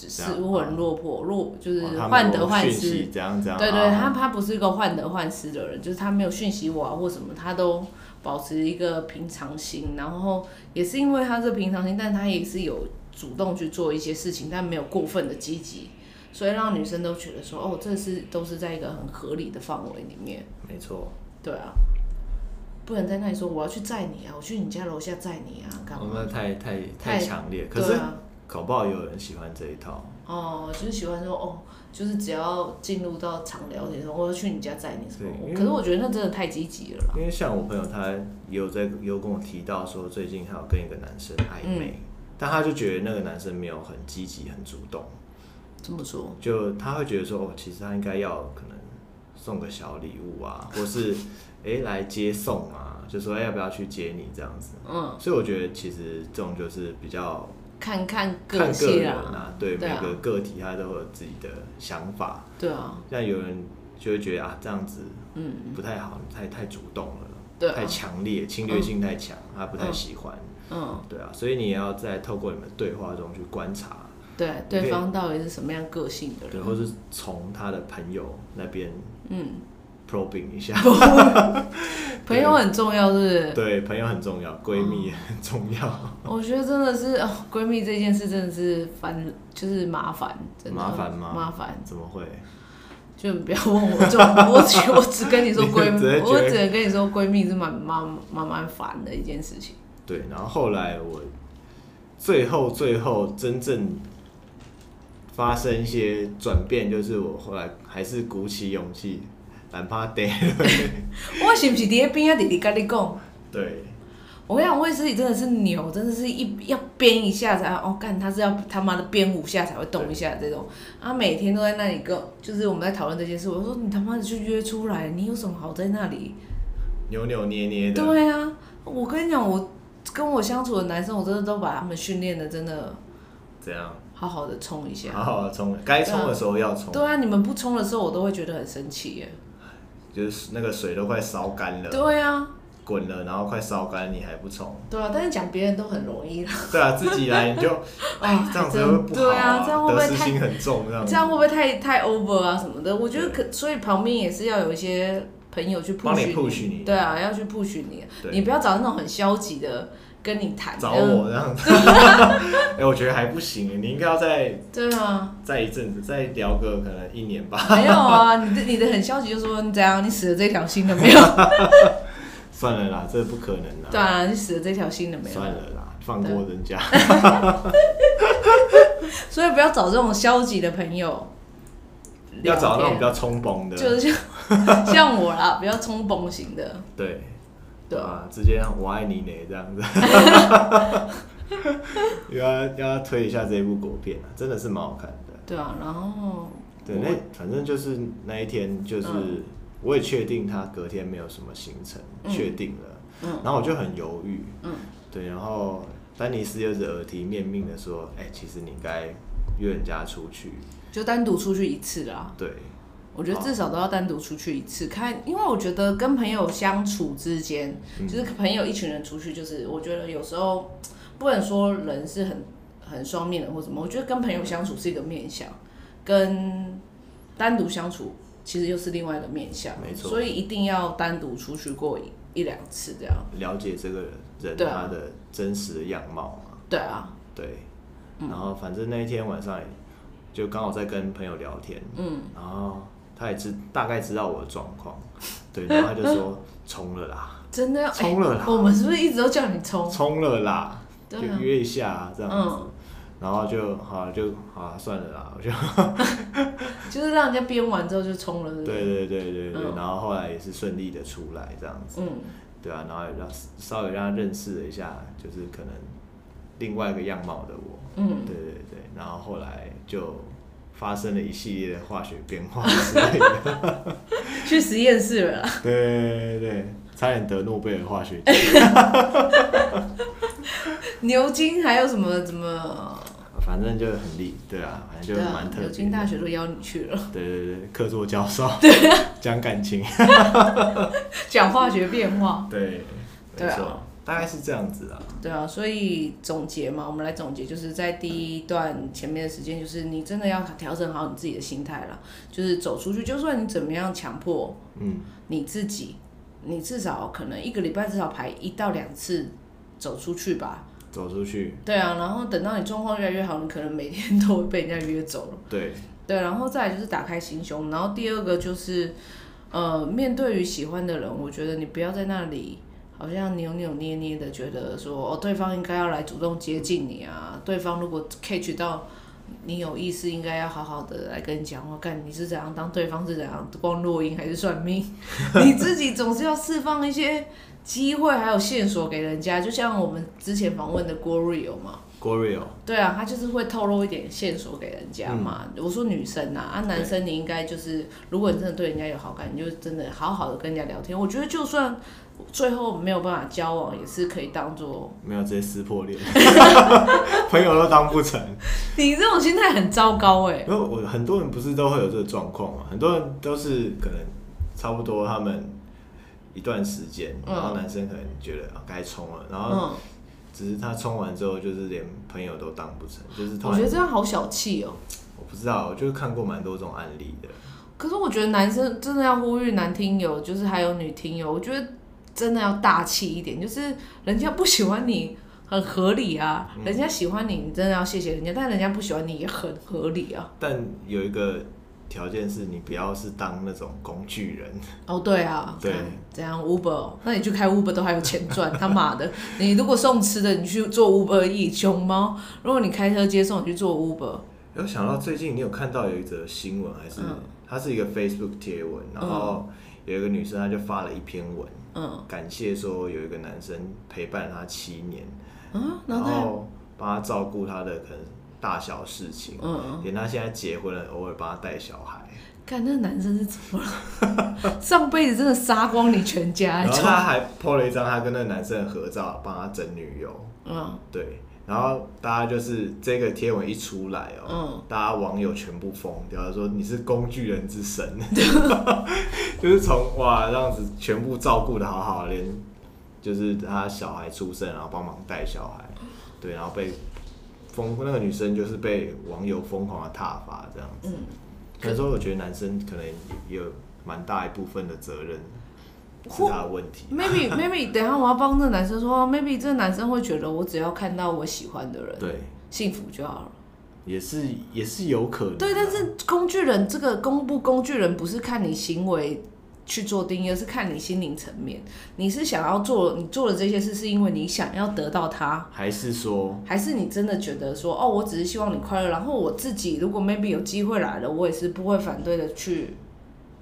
失魂落魄，落就是患得患失，这样这样。对对，他他不是一个患得患失的人，就是他没有讯息我啊或什么，他都保持一个平常心，然后也是因为他是平常心，但他也是有主动去做一些事情，但没有过分的积极。所以让女生都觉得说，哦，这是都是在一个很合理的范围里面。没错。对啊。不能在那里说我要去载你啊，我去你家楼下载你啊，干嘛？我们太太太强烈。可是，搞不好也有人喜欢这一套。哦，就是喜欢说，哦，就是只要进入到常聊天说，我要去你家载你什么。可是我觉得那真的太积极了啦。因为像我朋友，他也有在有跟我提到说，最近他有跟一个男生暧昧，嗯、但他就觉得那个男生没有很积极、很主动。这么说，就他会觉得说，哦，其实他应该要可能送个小礼物啊，或是哎、欸、来接送啊，就说、欸、要不要去接你这样子。嗯，所以我觉得其实这种就是比较看看个看个人啊，对，对啊，每个个体他都有自己的想法。对啊，像有人就会觉得啊这样子嗯不太好，太太主动了，对啊，太强烈，侵略性太强，嗯、他不太喜欢。嗯，对啊，所以你也要在透过你们对话中去观察。对，对方到底是什么样个性的人？对，或是从他的朋友那边，嗯，probing 一下。朋友很重要，是不是？对，朋友很重要，闺蜜也很重要。我觉得真的是哦，闺蜜这件事真的是烦，就是麻烦，真的。麻烦吗？麻烦？怎么会？就不要问我，就我只 我只跟你说闺蜜，我只能跟你说闺蜜是蛮蛮蛮蛮烦的一件事情。对，然后后来我。最后最后真正发生一些转变，就是我后来还是鼓起勇气，懒怕地。我是不是在边啊？弟弟跟你讲。对。我跟你讲，卫斯理真的是牛，真的是一要编一下才哦，干他是要他妈的编五下才会动一下这种。他每天都在那里跟，就是我们在讨论这件事。我说你他妈的去约出来，你有什么好在那里扭扭捏捏的？对啊，我跟你讲，我跟我相处的男生，我真的都把他们训练的真的怎样，好好的冲一下，好好的冲，该冲的时候要冲。对啊，你们不冲的时候，我都会觉得很生气耶。就是那个水都快烧干了。对啊。滚了，然后快烧干，你还不冲？对啊，但是讲别人都很容易啦。对啊，自己来你就，哎，这样子会不好啊。对啊，这样会不会太得失心很重？这样这样会不会太太 over 啊什么的？我觉得可，所以旁边也是要有一些朋友去 push 你。对啊，要去 push 你，你不要找那种很消极的跟你谈。找我这样子。哎，我觉得还不行，你应该要再对啊，再一阵子，再聊个可能一年吧。没有啊，你的你的很消极，就说你怎样？你死了这条心了没有？算了啦，这不可能啦。对啊，你死了这条心了没有？算了啦，放过人家。所以不要找这种消极的朋友。要找那种比较冲崩的。就是像像我啦，比较冲崩型的。对。对啊，直接我爱你呢这样子。要要推一下这一部国片啊，真的是蛮好看的。对啊，然后。对，那反正就是那一天就是。嗯我也确定他隔天没有什么行程，确、嗯、定了，嗯、然后我就很犹豫，嗯、对，然后丹尼斯又是耳提面命的说，哎、欸，其实你应该约人家出去，就单独出去一次啦。对，我觉得至少都要单独出去一次，看，因为我觉得跟朋友相处之间，嗯、就是朋友一群人出去，就是我觉得有时候不能说人是很很双面的或什么，我觉得跟朋友相处是一个面相，跟单独相处。其实又是另外一个面相，没错，所以一定要单独出去过一一两次，这样。了解这个人他的真实的样貌嘛。对啊，对。然后反正那一天晚上就刚好在跟朋友聊天，嗯，然后他也知大概知道我的状况，对，然后他就说冲了啦，真的要冲了啦。我们是不是一直都叫你冲？冲了啦，就约一下这样子。然后就好，就好算了啦，我就 就是让人家编完之后就冲了是是？对对对对对，嗯、然后后来也是顺利的出来这样子，嗯，对啊，然后让稍微让他认识了一下，就是可能另外一个样貌的我，嗯，对对对，然后后来就发生了一系列的化学变化之类的，去实验室了 啦，对对对，差点得诺贝尔化学奖，牛津还有什么什么？反正就很厉，对啊，反正就蛮特别。牛津大学都邀你去了。对对对，客座教授。对。讲感情。讲化学变化。对。没错。大概是这样子啊。对啊，所以总结嘛，我们来总结，就是在第一段前面的时间，就是你真的要调整好你自己的心态了，就是走出去，就算你怎么样强迫，嗯，你自己，你至少可能一个礼拜至少排一到两次走出去吧。走出去，对啊，然后等到你状况越来越好，你可能每天都会被人家约走了。对，对，然后再来就是打开心胸，然后第二个就是，呃，面对于喜欢的人，我觉得你不要在那里好像扭扭捏捏的，觉得说哦，对方应该要来主动接近你啊，对方如果 catch 到你有意思，应该要好好的来跟你讲话，看你是怎样，当对方是怎样，光录音还是算命，你自己总是要释放一些。机会还有线索给人家，就像我们之前访问的郭瑞友嘛，郭瑞友，对啊，他就是会透露一点线索给人家嘛。嗯、我说女生啊，啊男生你应该就是，如果你真的对人家有好感，你就真的好好的跟人家聊天。我觉得就算最后没有办法交往，也是可以当做没有直接撕破脸，朋友都当不成。你这种心态很糟糕哎、欸。因为我很多人不是都会有这个状况嘛，很多人都是可能差不多他们。一段时间，然后男生可能觉得啊该冲了，然后只是他冲完之后，就是连朋友都当不成，就是我觉得这样好小气哦。我不知道，我就看过蛮多这种案例的。可是我觉得男生真的要呼吁男听友，就是还有女听友，我觉得真的要大气一点，就是人家不喜欢你很合理啊，人家喜欢你，你真的要谢谢人家，但人家不喜欢你也很合理啊。但有一个条件是你不要是当那种工具人。哦，对啊，对，怎样 Uber？那你去开 Uber 都还有钱赚，他妈的！你如果送吃的，你去做 Uber E 熊猫。如果你开车接送，你去做 Uber。有想到最近你有看到有一则新闻，还是、嗯、它是一个 Facebook 贴文，然后有一个女生她就发了一篇文，嗯，感谢说有一个男生陪伴她七年，啊，然后帮她照顾她的可能大小事情，嗯，连她现在结婚了，偶尔帮她带小孩。看那个男生是怎么了？上辈子真的杀光你全家。然后他还 po 了一张他跟那个男生的合照，帮他整女友。嗯，对。然后大家就是这个贴文一出来哦、大家网友全部疯掉，说你是工具人之神，就是从哇这样子全部照顾的好好，连就是他小孩出生，然后帮忙带小孩，对，然后被疯那个女生就是被网友疯狂的挞伐这样子。嗯，可是我觉得男生可能也有蛮大一部分的责任。是他的问题。Maybe Maybe，等一下我要帮这个男生说，Maybe 这个男生会觉得我只要看到我喜欢的人，对，幸福就好了。也是也是有可能。对，但是工具人这个工不工具人，不是看你行为去做定义，而是看你心灵层面。你是想要做你做的这些事，是因为你想要得到他，还是说，还是你真的觉得说，哦，我只是希望你快乐，然后我自己如果 Maybe 有机会来了，我也是不会反对的去。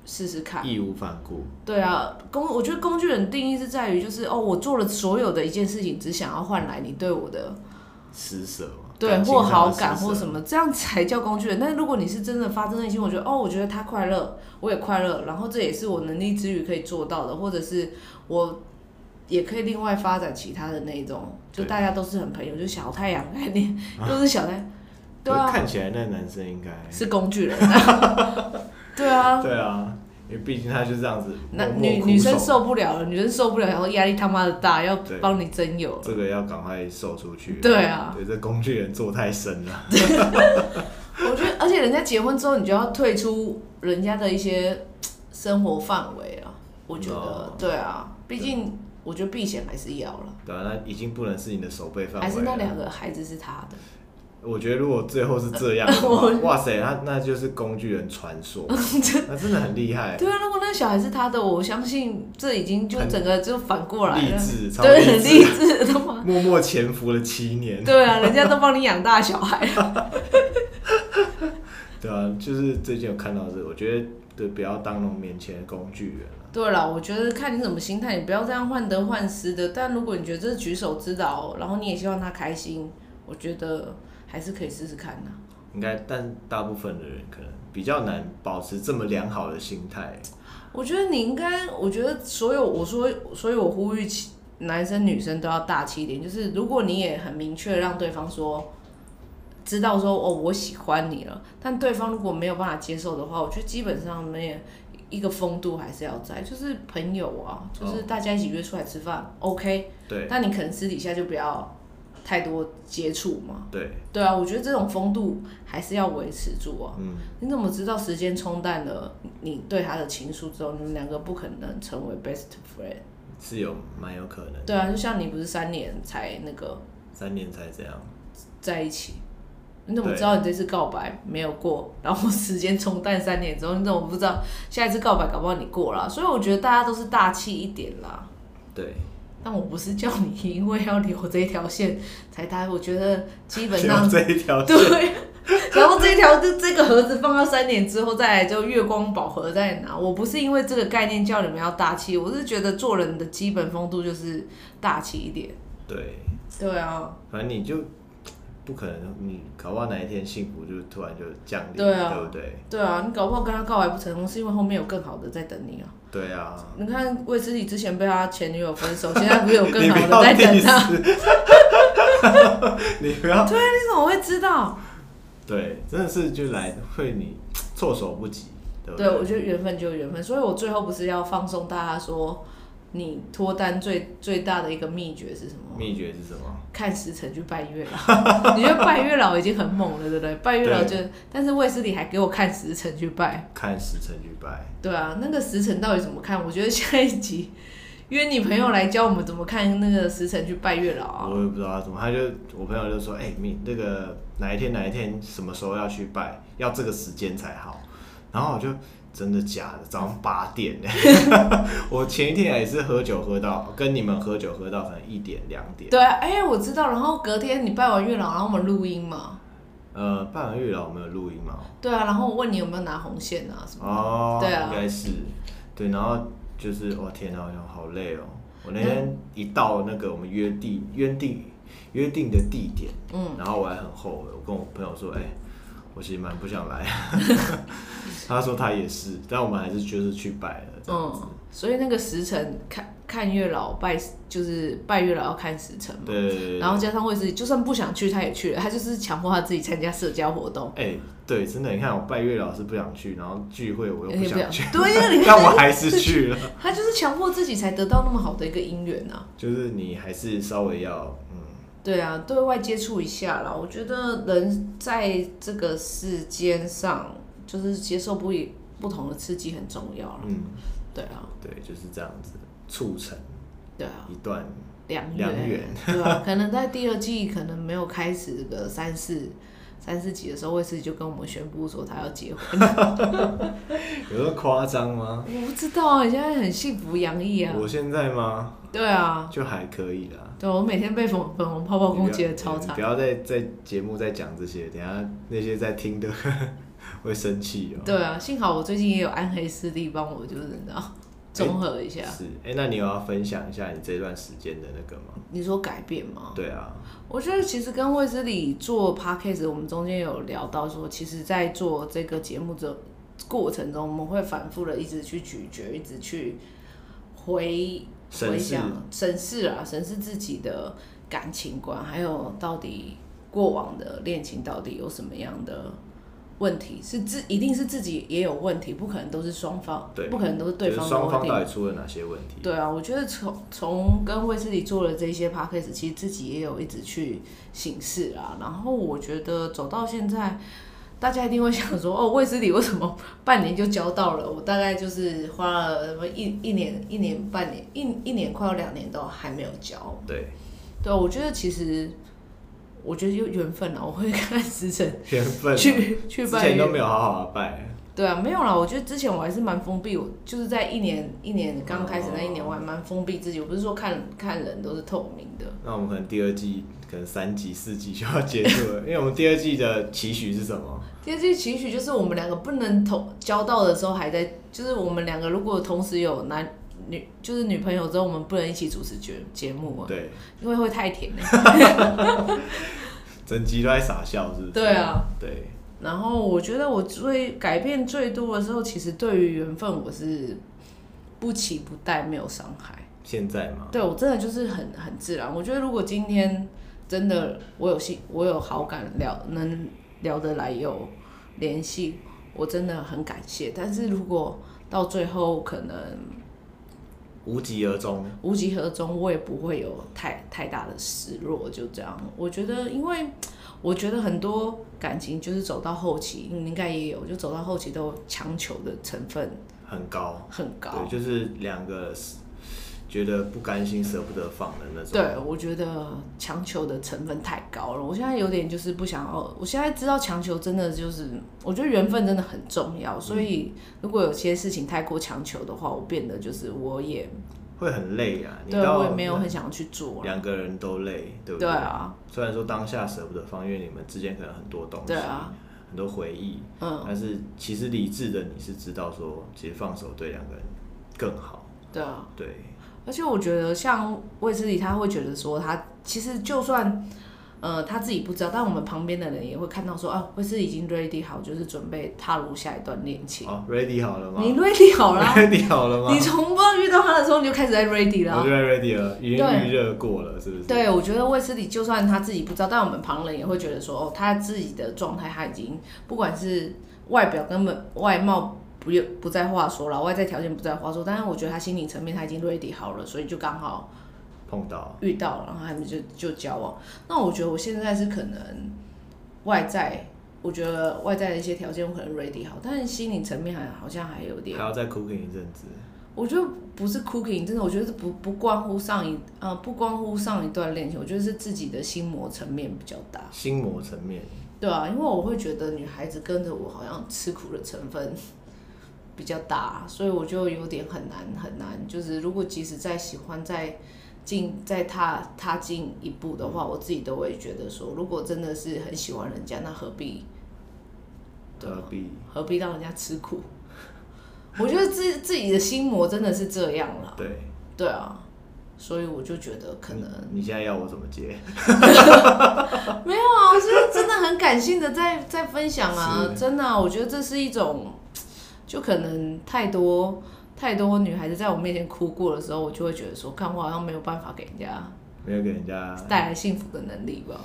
试试看，义无反顾。对啊，工我觉得工具人定义是在于，就是哦，我做了所有的一件事情，只想要换来你对我的施舍，对，或好感或什么，这样才叫工具人。但是如果你是真的发自内心，我觉得哦，我觉得他快乐，我也快乐，然后这也是我能力之余可以做到的，或者是我也可以另外发展其他的那种，就大家都是很朋友，就小太阳概念，都是小太阳。对啊，看起来那男生应该是工具人。对啊，对啊，因为毕竟他就是这样子默默。那女女生受不了了，女生受不了，然后压力他妈的大，要帮你增油。这个要赶快售出去。对啊，对，这工具人做太深了。我觉得，而且人家结婚之后，你就要退出人家的一些生活范围啊。我觉得，哦、对啊，毕竟我觉得避险还是要了。对啊，那已经不能是你的手背范围。还是那两个孩子是他的。我觉得如果最后是这样的话，哇塞，那那就是工具人传说，那真的很厉害。对啊，如果那个小孩是他的，我相信这已经就整个就反过来了，励志，对，很励志，默默潜伏了七年。对啊，人家都帮你养大小孩了。对啊，就是最近有看到这个，我觉得对，不要当那种面前的工具人。对了，我觉得看你怎么心态，你不要这样患得患失的。但如果你觉得这是举手之劳，然后你也希望他开心，我觉得。还是可以试试看的。应该，但大部分的人可能比较难保持这么良好的心态。我觉得你应该，我觉得所有我说，所以我呼吁男生女生都要大气一点。就是如果你也很明确让对方说，知道说哦我喜欢你了，但对方如果没有办法接受的话，我觉得基本上没一个风度还是要在，就是朋友啊，就是大家一起约出来吃饭，哦，OK。对。但你可能私底下就不要。太多接触嘛？对对啊，我觉得这种风度还是要维持住啊。嗯，你怎么知道时间冲淡了你对他的情愫之后，你们两个不可能成为 best friend？是有蛮有可能。对啊，就像你不是三年才那个？三年才这样在一起？你怎么知道你这次告白没有过？然后时间冲淡三年之后，你怎么不知道下一次告白搞不好你过了？所以我觉得大家都是大气一点啦。对。但我不是叫你因为要留这一条线才搭，我觉得基本上这一条对，然后这一条就这个盒子放到三年之后再来就月光宝盒在哪。我不是因为这个概念叫你们要大气，我是觉得做人的基本风度就是大气一点。对，对啊，反正你就。不可能，你搞不好哪一天幸福就突然就降临，对啊，对不对？对啊，你搞不好跟他告白不成功，是因为后面有更好的在等你啊。对啊，你看卫斯理之前被他前女友分手，现在不是有更好的在等他？你不要，对啊，你怎么会知道？对，真的是就来会你措手不及，对不对？对，我觉得缘分就是缘分，所以我最后不是要放松大家说。你脱单最最大的一个秘诀是什么？秘诀是什么？看时辰去拜月老。你觉得拜月老已经很猛了，对不对？拜月老就，但是卫斯理还给我看时辰去拜。看时辰去拜。对啊，那个时辰到底怎么看？我觉得下一集约你朋友来教我们怎么看那个时辰去拜月老啊。我也不知道他怎么，他就我朋友就说，哎、欸，你那个哪一天哪一天什么时候要去拜，要这个时间才好。然后我就真的假的，早上八点呢。我前一天也是喝酒喝到，跟你们喝酒喝到可能一点两点。对啊，哎、欸，我知道。然后隔天你拜完月老，然后我们录音嘛。呃，拜完月老我们有录音吗？对啊，然后我问你有没有拿红线啊什么？哦，对啊，应该是。对，然后就是哇天啊，好累哦。我那天一到那个我们约定约定约定的地点，嗯，然后我还很后悔，我跟我朋友说，哎、欸，我其实蛮不想来。他说他也是，但我们还是就是去拜了这样子。嗯，所以那个时辰看看月老拜，就是拜月老要看时辰嘛。对。然后加上会是，就算不想去，他也去了。他就是强迫他自己参加社交活动。哎、欸，对，真的，你看我拜月老是不想去，然后聚会我又不想去。欸、对呀，你 我还是去了。他就是强迫自己才得到那么好的一个姻缘啊。就是你还是稍微要嗯。对啊，对外接触一下啦。我觉得人在这个世间上。就是接受不一不同的刺激很重要了。嗯，对啊，对，就是这样子促成。对啊，一段良缘，对、啊？可能在第二季可能没有开始个三四三四集的时候，卫斯理就跟我们宣布说他要结婚。有那么夸张吗？我不知道啊，你现在很幸福洋溢啊。我现在吗？对啊，就还可以啦。对，我每天被粉粉红泡泡攻击的超惨。不要再在节目再讲这些，等下那些在听的。会生气哦。对啊，幸好我最近也有暗黑势力帮我，就是你知道综合一下。是，哎，那你有要分享一下你这段时间的那个吗？你说改变吗？对啊，我觉得其实跟卫斯理做 podcast，我们中间有聊到说，其实，在做这个节目的过程中，我们会反复的一直去咀嚼，一直去回回想、审视啊，审视自己的感情观，还有到底过往的恋情到底有什么样的。问题是自一定是自己也有问题，不可能都是双方，对，不可能都是对方的问题。双方到底出了哪些问题？对啊，我觉得从从跟卫斯理做了这些 podcast，其实自己也有一直去省视啊。然后我觉得走到现在，大家一定会想说，哦，卫斯理为什么半年就交到了？我大概就是花了什么一一年、一年半年、一一年快要两年都还没有交。对，对，我觉得其实。我觉得有缘分了，我会看时辰，缘分去去拜。之前都没有好好的拜。对啊，没有啦。我觉得之前我还是蛮封闭，我就是在一年一年刚开始那一年，我还蛮封闭自己。我不是说看看人都是透明的。那我们可能第二季可能三季四季就要结束了，因为我们第二季的期许是什么？第二季期许就是我们两个不能同交到的时候还在，就是我们两个如果同时有男女就是女朋友之后，我们不能一起主持节节目啊。对，因为会太甜了。整集都在傻笑，是不是？对啊，对。然后我觉得我最改变最多的时候，其实对于缘分，我是不期不待，没有伤害。现在吗？对，我真的就是很很自然。我觉得如果今天真的我有兴，我有好感聊，能聊得来有联系，我真的很感谢。但是如果到最后可能。无疾而终，无疾而终，我也不会有太太大的失落，就这样。我觉得，因为我觉得很多感情就是走到后期，你应该也有，就走到后期都强求的成分很高，很高。对，就是两个。觉得不甘心、舍不得放的那种。对，我觉得强求的成分太高了。我现在有点就是不想要。我现在知道强求真的就是，我觉得缘分真的很重要。所以如果有些事情太过强求的话，我变得就是我也会很累啊。对，我也没有很想要去做。两个人都累，对不对？对啊。虽然说当下舍不得放，因为你们之间可能很多东西，对啊，很多回忆。嗯。但是其实理智的你是知道说，其实放手对两个人更好。对啊。对。而且我觉得，像卫斯理，他会觉得说，他其实就算，呃，他自己不知道，但我们旁边的人也会看到说，啊，卫斯理已经 ready 好，就是准备踏入下一段恋情。哦，ready 好了吗？你 ready 好了？ready 好了吗？你从不遇到他的时候，你就开始在 ready 了。我就在 ready 了，已经预热过了，是不是？对，我觉得卫斯理就算他自己不知道，但我们旁人也会觉得说，哦，他自己的状态他已经，不管是外表根本外貌。不不在话说了，外在条件不在话说，但是我觉得他心理层面他已经 ready 好了，所以就刚好碰到遇到，然后他们就就交往。那我觉得我现在是可能外在，我觉得外在的一些条件我可能 ready 好，但是心理层面还好像还有点还要再 cooking 一阵子。我觉得不是 cooking，真的，我觉得不不关乎上一呃不关乎上一段恋情，我觉得是自己的心魔层面比较大。心魔层面。对啊，因为我会觉得女孩子跟着我好像吃苦的成分。比较大，所以我就有点很难很难。就是如果即使再喜欢再进再踏踏进一步的话，我自己都会觉得说，如果真的是很喜欢人家，那何必？何必何必让人家吃苦？我觉得自自己的心魔真的是这样了。对对啊，所以我就觉得可能你，你现在要我怎么接？没有啊，我是真的很感性的在在分享啊，真的啊，我觉得这是一种，就可能太多太多女孩子在我面前哭过的时候，我就会觉得说，看我好像没有办法给人家，没有给人家带来幸福的能力吧。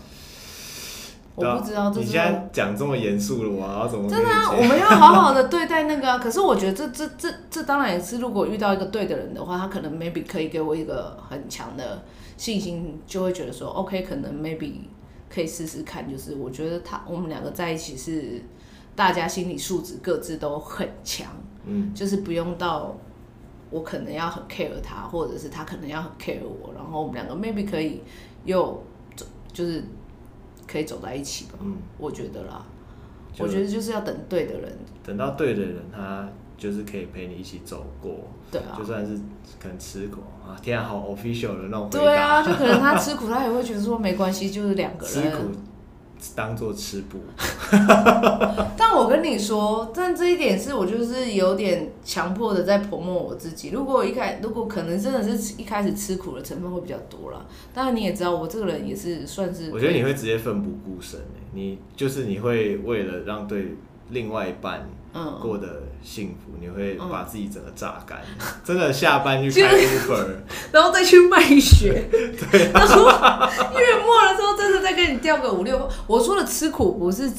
我不知道，这是你现在讲这么严肃了，我要怎么？真的啊，我们要好好的对待那个啊。可是我觉得这这这这当然也是，如果遇到一个对的人的话，他可能 maybe 可以给我一个很强的信心，就会觉得说 OK，可能 maybe 可以试试看。就是我觉得他我们两个在一起是大家心理素质各自都很强，嗯，就是不用到我可能要很 care 他，或者是他可能要很 care 我，然后我们两个 maybe 可以又走就是。可以走在一起吧，嗯，我觉得啦，我觉得就是要等对的人，等到对的人，他就是可以陪你一起走过，对啊，就算是可能吃苦啊，天啊，好 official 的那种，对啊，就可能他吃苦，他也会觉得说没关系，就是两个人。吃苦。当做吃补，但我跟你说，但这一点是我就是有点强迫的在 promote 我自己。如果一开，如果可能真的是一开始吃苦的成分会比较多了。当然你也知道，我这个人也是算是，我觉得你会直接奋不顾身，你就是你会为了让对另外一半。嗯，过得幸福，你会把自己整个榨干，嗯、真的下班去开 Uber，然后再去卖血。对、啊，然后月末掉个五六。我说的吃苦不是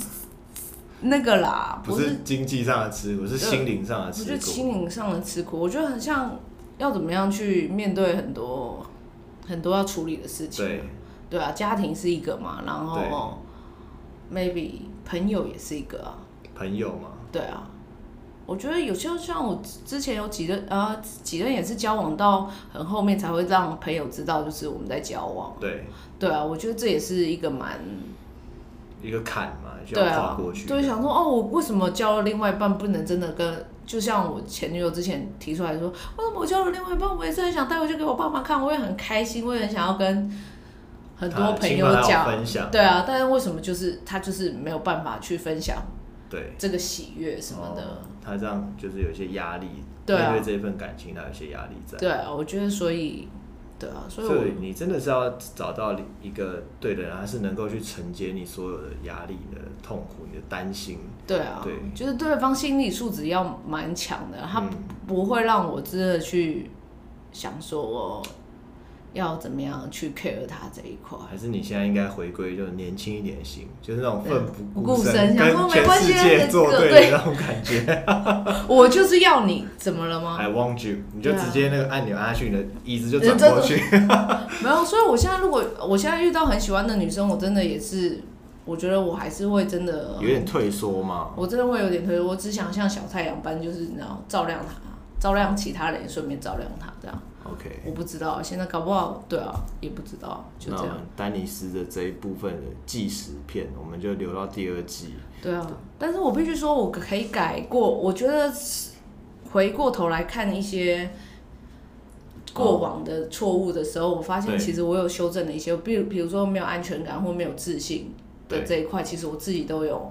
那个啦，不是经济上的吃苦，是心灵上的吃苦。我觉得心灵上的吃苦，我觉得很像要怎么样去面对很多很多要处理的事情。对，对啊，家庭是一个嘛，然后 maybe 朋友也是一个啊，朋友嘛。对啊，我觉得有些像我之前有几任呃几任也是交往到很后面才会让朋友知道，就是我们在交往。对对啊，我觉得这也是一个蛮一个坎嘛，就要跨过去。对啊，对，想说哦，我为什么交了另外一半不能真的跟，就像我前女友之前提出来说，为什么我交了另外一半，我也是很想带回去给我爸妈看，我也很开心，我也很想要跟很多朋友讲分享。对啊，但是为什么就是他就是没有办法去分享？对这个喜悦什么的，哦，他这样就是有一些压力，对啊，面对这份感情，他有一些压力在。对啊，我觉得所以，对啊，所以，所以你真的是要找到一个对的人，他是能够去承接你所有的压力的痛苦、你的担心。对啊，对，就是对方心理素质要蛮强的，他不会让我真的去想说我。要怎么样去 care 他这一块？还是你现在应该回归就年轻一点型，就是那种奋不顾身，身跟全世界作对的那种感觉。我就是要你，怎么了吗？I want you，你就直接那个按钮按下去，你的椅子就转过去。没有，所以我现在如果我现在遇到很喜欢的女生，我真的也是，我觉得我还是会真的有点退缩嘛。我真的会有点退缩，我只想像小太阳般，就是你知道，照亮他，照亮其他人，顺便照亮他，这样。OK，我不知道，现在搞不好，对啊，也不知道，就这样。丹尼斯的这一部分的纪实片，我们就留到第二季。对啊，对，但是我必须说，我可以改过。我觉得回过头来看一些过往的错误的时候，哦，我发现其实我有修正了一些，比如比如说没有安全感或没有自信的这一块，其实我自己都有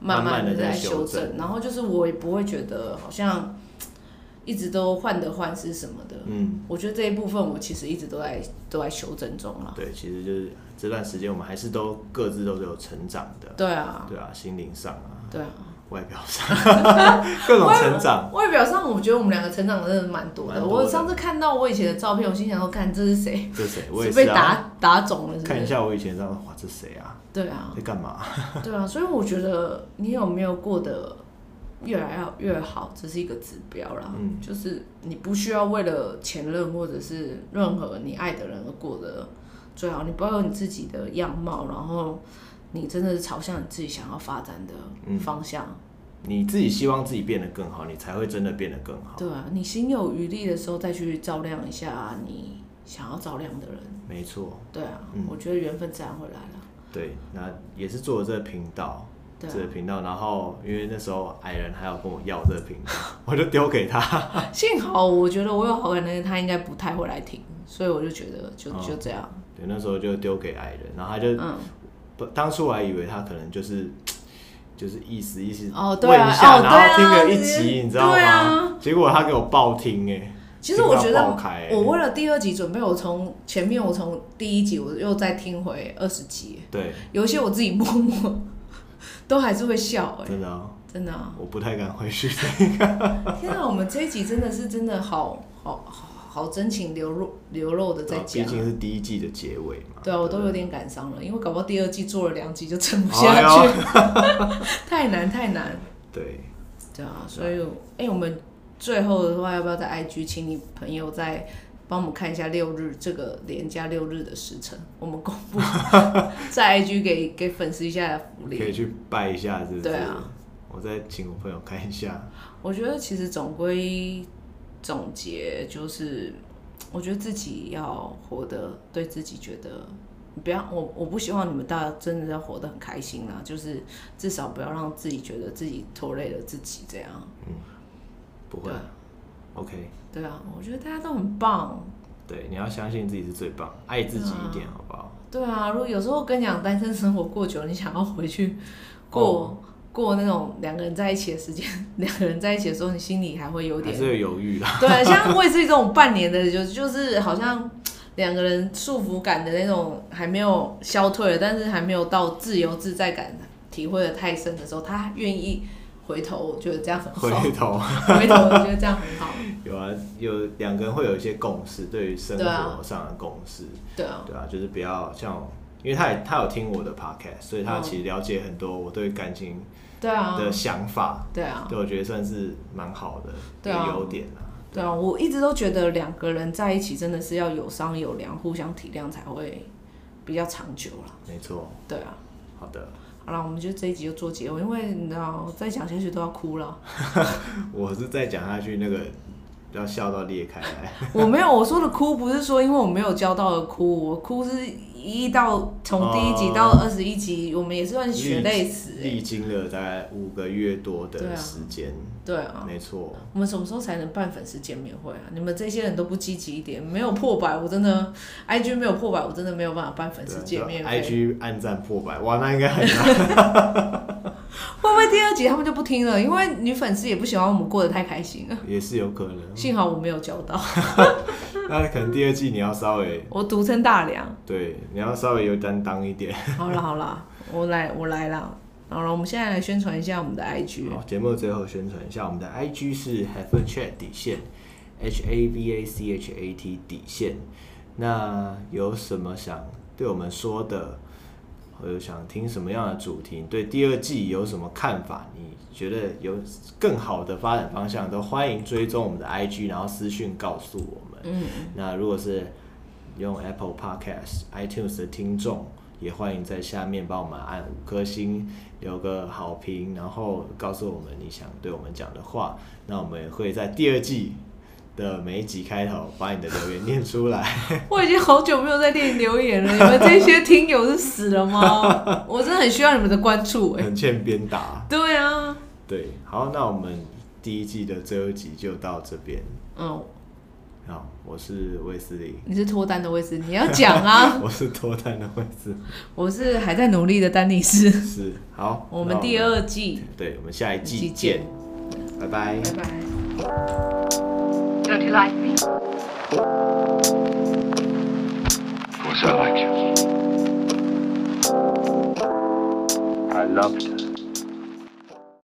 慢慢的在修正。慢慢在修正。然后就是我也不会觉得好像。一直都患得患失什么的，嗯，我觉得这一部分我其实一直都在都在修正中了。对，其实就是这段时间我们还是都各自都是有成长的。对啊，对啊，心灵上啊，对啊，外表上 各种成长。外表上，我觉得我们两个成长真的蛮多的。我上次看到我以前的照片，我心想说，看这是谁？这是谁？我也是被打打肿了是不是？看一下我以前照片，哇，这谁啊？对啊，在干嘛？对啊，所以我觉得你有没有过得？越来要越好，这是一个指标啦。嗯，就是你不需要为了前任或者是任何你爱的人而过得最好。你不要有你自己的样貌，然后你真的是朝向你自己想要发展的方向。嗯，你自己希望自己变得更好，你才会真的变得更好。对啊，你心有余力的时候再去照亮一下你想要照亮的人。没错。对啊，嗯，我觉得缘分自然会来了。对，那也是做了这个频道。这个频道，然后因为那时候矮人还要跟我要这个频道，我就丢给他。幸好我觉得我有好感的人，他应该不太会来听，所以我就觉得就、哦、就这样。对，那时候就丢给矮人，然后他就，嗯，不，当初我还以为他可能就是就是意思意思哦，对啊，问一下，哦，然后听个对啊一集，你知道吗？结果他给我爆听哎。其实我觉得我为了第二集准备，我从前面我从第一集我又再听回二十集，对，有一些我自己默默都还是会笑哎，真的啊，真的啊，我不太敢回去。天啊，我们这一集真的是真的好好好好真情流露流露的在讲，毕竟是第一季的结尾嘛。对啊，我都有点感伤了，因为搞不好第二季做了两集就撑不下去，哎、太难太难。对，对啊，所以哎、欸，我们。最后的话，要不要在 IG 请你朋友再帮我们看一下六日这个连假六日的时辰？我们公布 在 IG 给给粉丝一下福利，可以去拜一下，是不是？对啊，我再请我朋友看一下。我觉得其实总归总结就是，我觉得自己要活得对自己觉得，不要我我不希望你们大家真的要活得很开心啦，就是至少不要让自己觉得自己拖累了自己这样。嗯。不会，OK。对啊，我觉得大家都很棒。对，你要相信自己是最棒，爱自己一点，好不好？对啊，如果有时候跟你讲单身生活过久了，你想要回去过、oh. 过那种两个人在一起的时间，两个人在一起的时候，你心里还会有点，还是有犹豫啦。对，像我也是这种半年的，就就是好像两个人束缚感的那种还没有消退了，但是还没有到自由自在感体会的太深的时候，他愿意。回头我觉得这样很好。回头，回头我觉得这样很好。有啊，有两个人会有一些共识，对于生活上的共识。对啊。对啊，就是不要像，因为他也他有听我的 podcast，所以他其实了解很多我对感情对啊的想法。对啊。对，我觉得算是蛮好的一个优点啊。对啊，我一直都觉得两个人在一起真的是要有商有量，互相体谅才会比较长久了。没错。对啊。好的。好了，我们就这一集就做结尾，因为你知道再讲下去都要哭了。我是再讲下去那个要笑到裂开来。我没有，我说的哭不是说因为我没有教到而哭，我哭是一到从第一集到二十一集，我们也是算血泪史，历经了大概五个月多的时间。对啊，没错。我们什么时候才能办粉丝见面会啊？你们这些人都不积极一点，没有破百，我真的 IG 没有破百，我真的没有办法办粉丝见面会。IG 暗赞破百，哇，那应该很难。会不会第二集他们就不听了？因为女粉丝也不喜欢我们过得太开心了。也是有可能。幸好我没有交到。那可能第二季你要稍微……我独撑大梁。对，你要稍微有担当一点。好了好了，我来我来了。好了，我们现在来宣传一下我们的 IG。好，节目最后宣传一下，我们的 IG 是 Have a Chat 底线，H A V A C H A T 底线。那有什么想对我们说的，或者想听什么样的主题？对第二季有什么看法？你觉得有更好的发展方向，都欢迎追踪我们的 IG，然后私讯告诉我们。嗯。那如果是用 Apple Podcast、iTunes 的听众，也欢迎在下面帮我们按五颗星。留个好评，然后告诉我们你想对我们讲的话，那我们也会在第二季的每一集开头把你的留言念出来。我已经好久没有在念留言了，你们这些听友是死了吗？我真的很需要你们的关注，很欠鞭打。对啊，对，好，那我们第一季的最后一集就到这边。嗯。好，我是卫斯理。你是脱单的卫斯理，你要讲啊！我是脱单的卫斯理。我是还在努力的丹尼斯。是，好，我们第二季，对，我们下一季见，拜拜。拜拜。Don't you like me? Of course I like you. I loved her.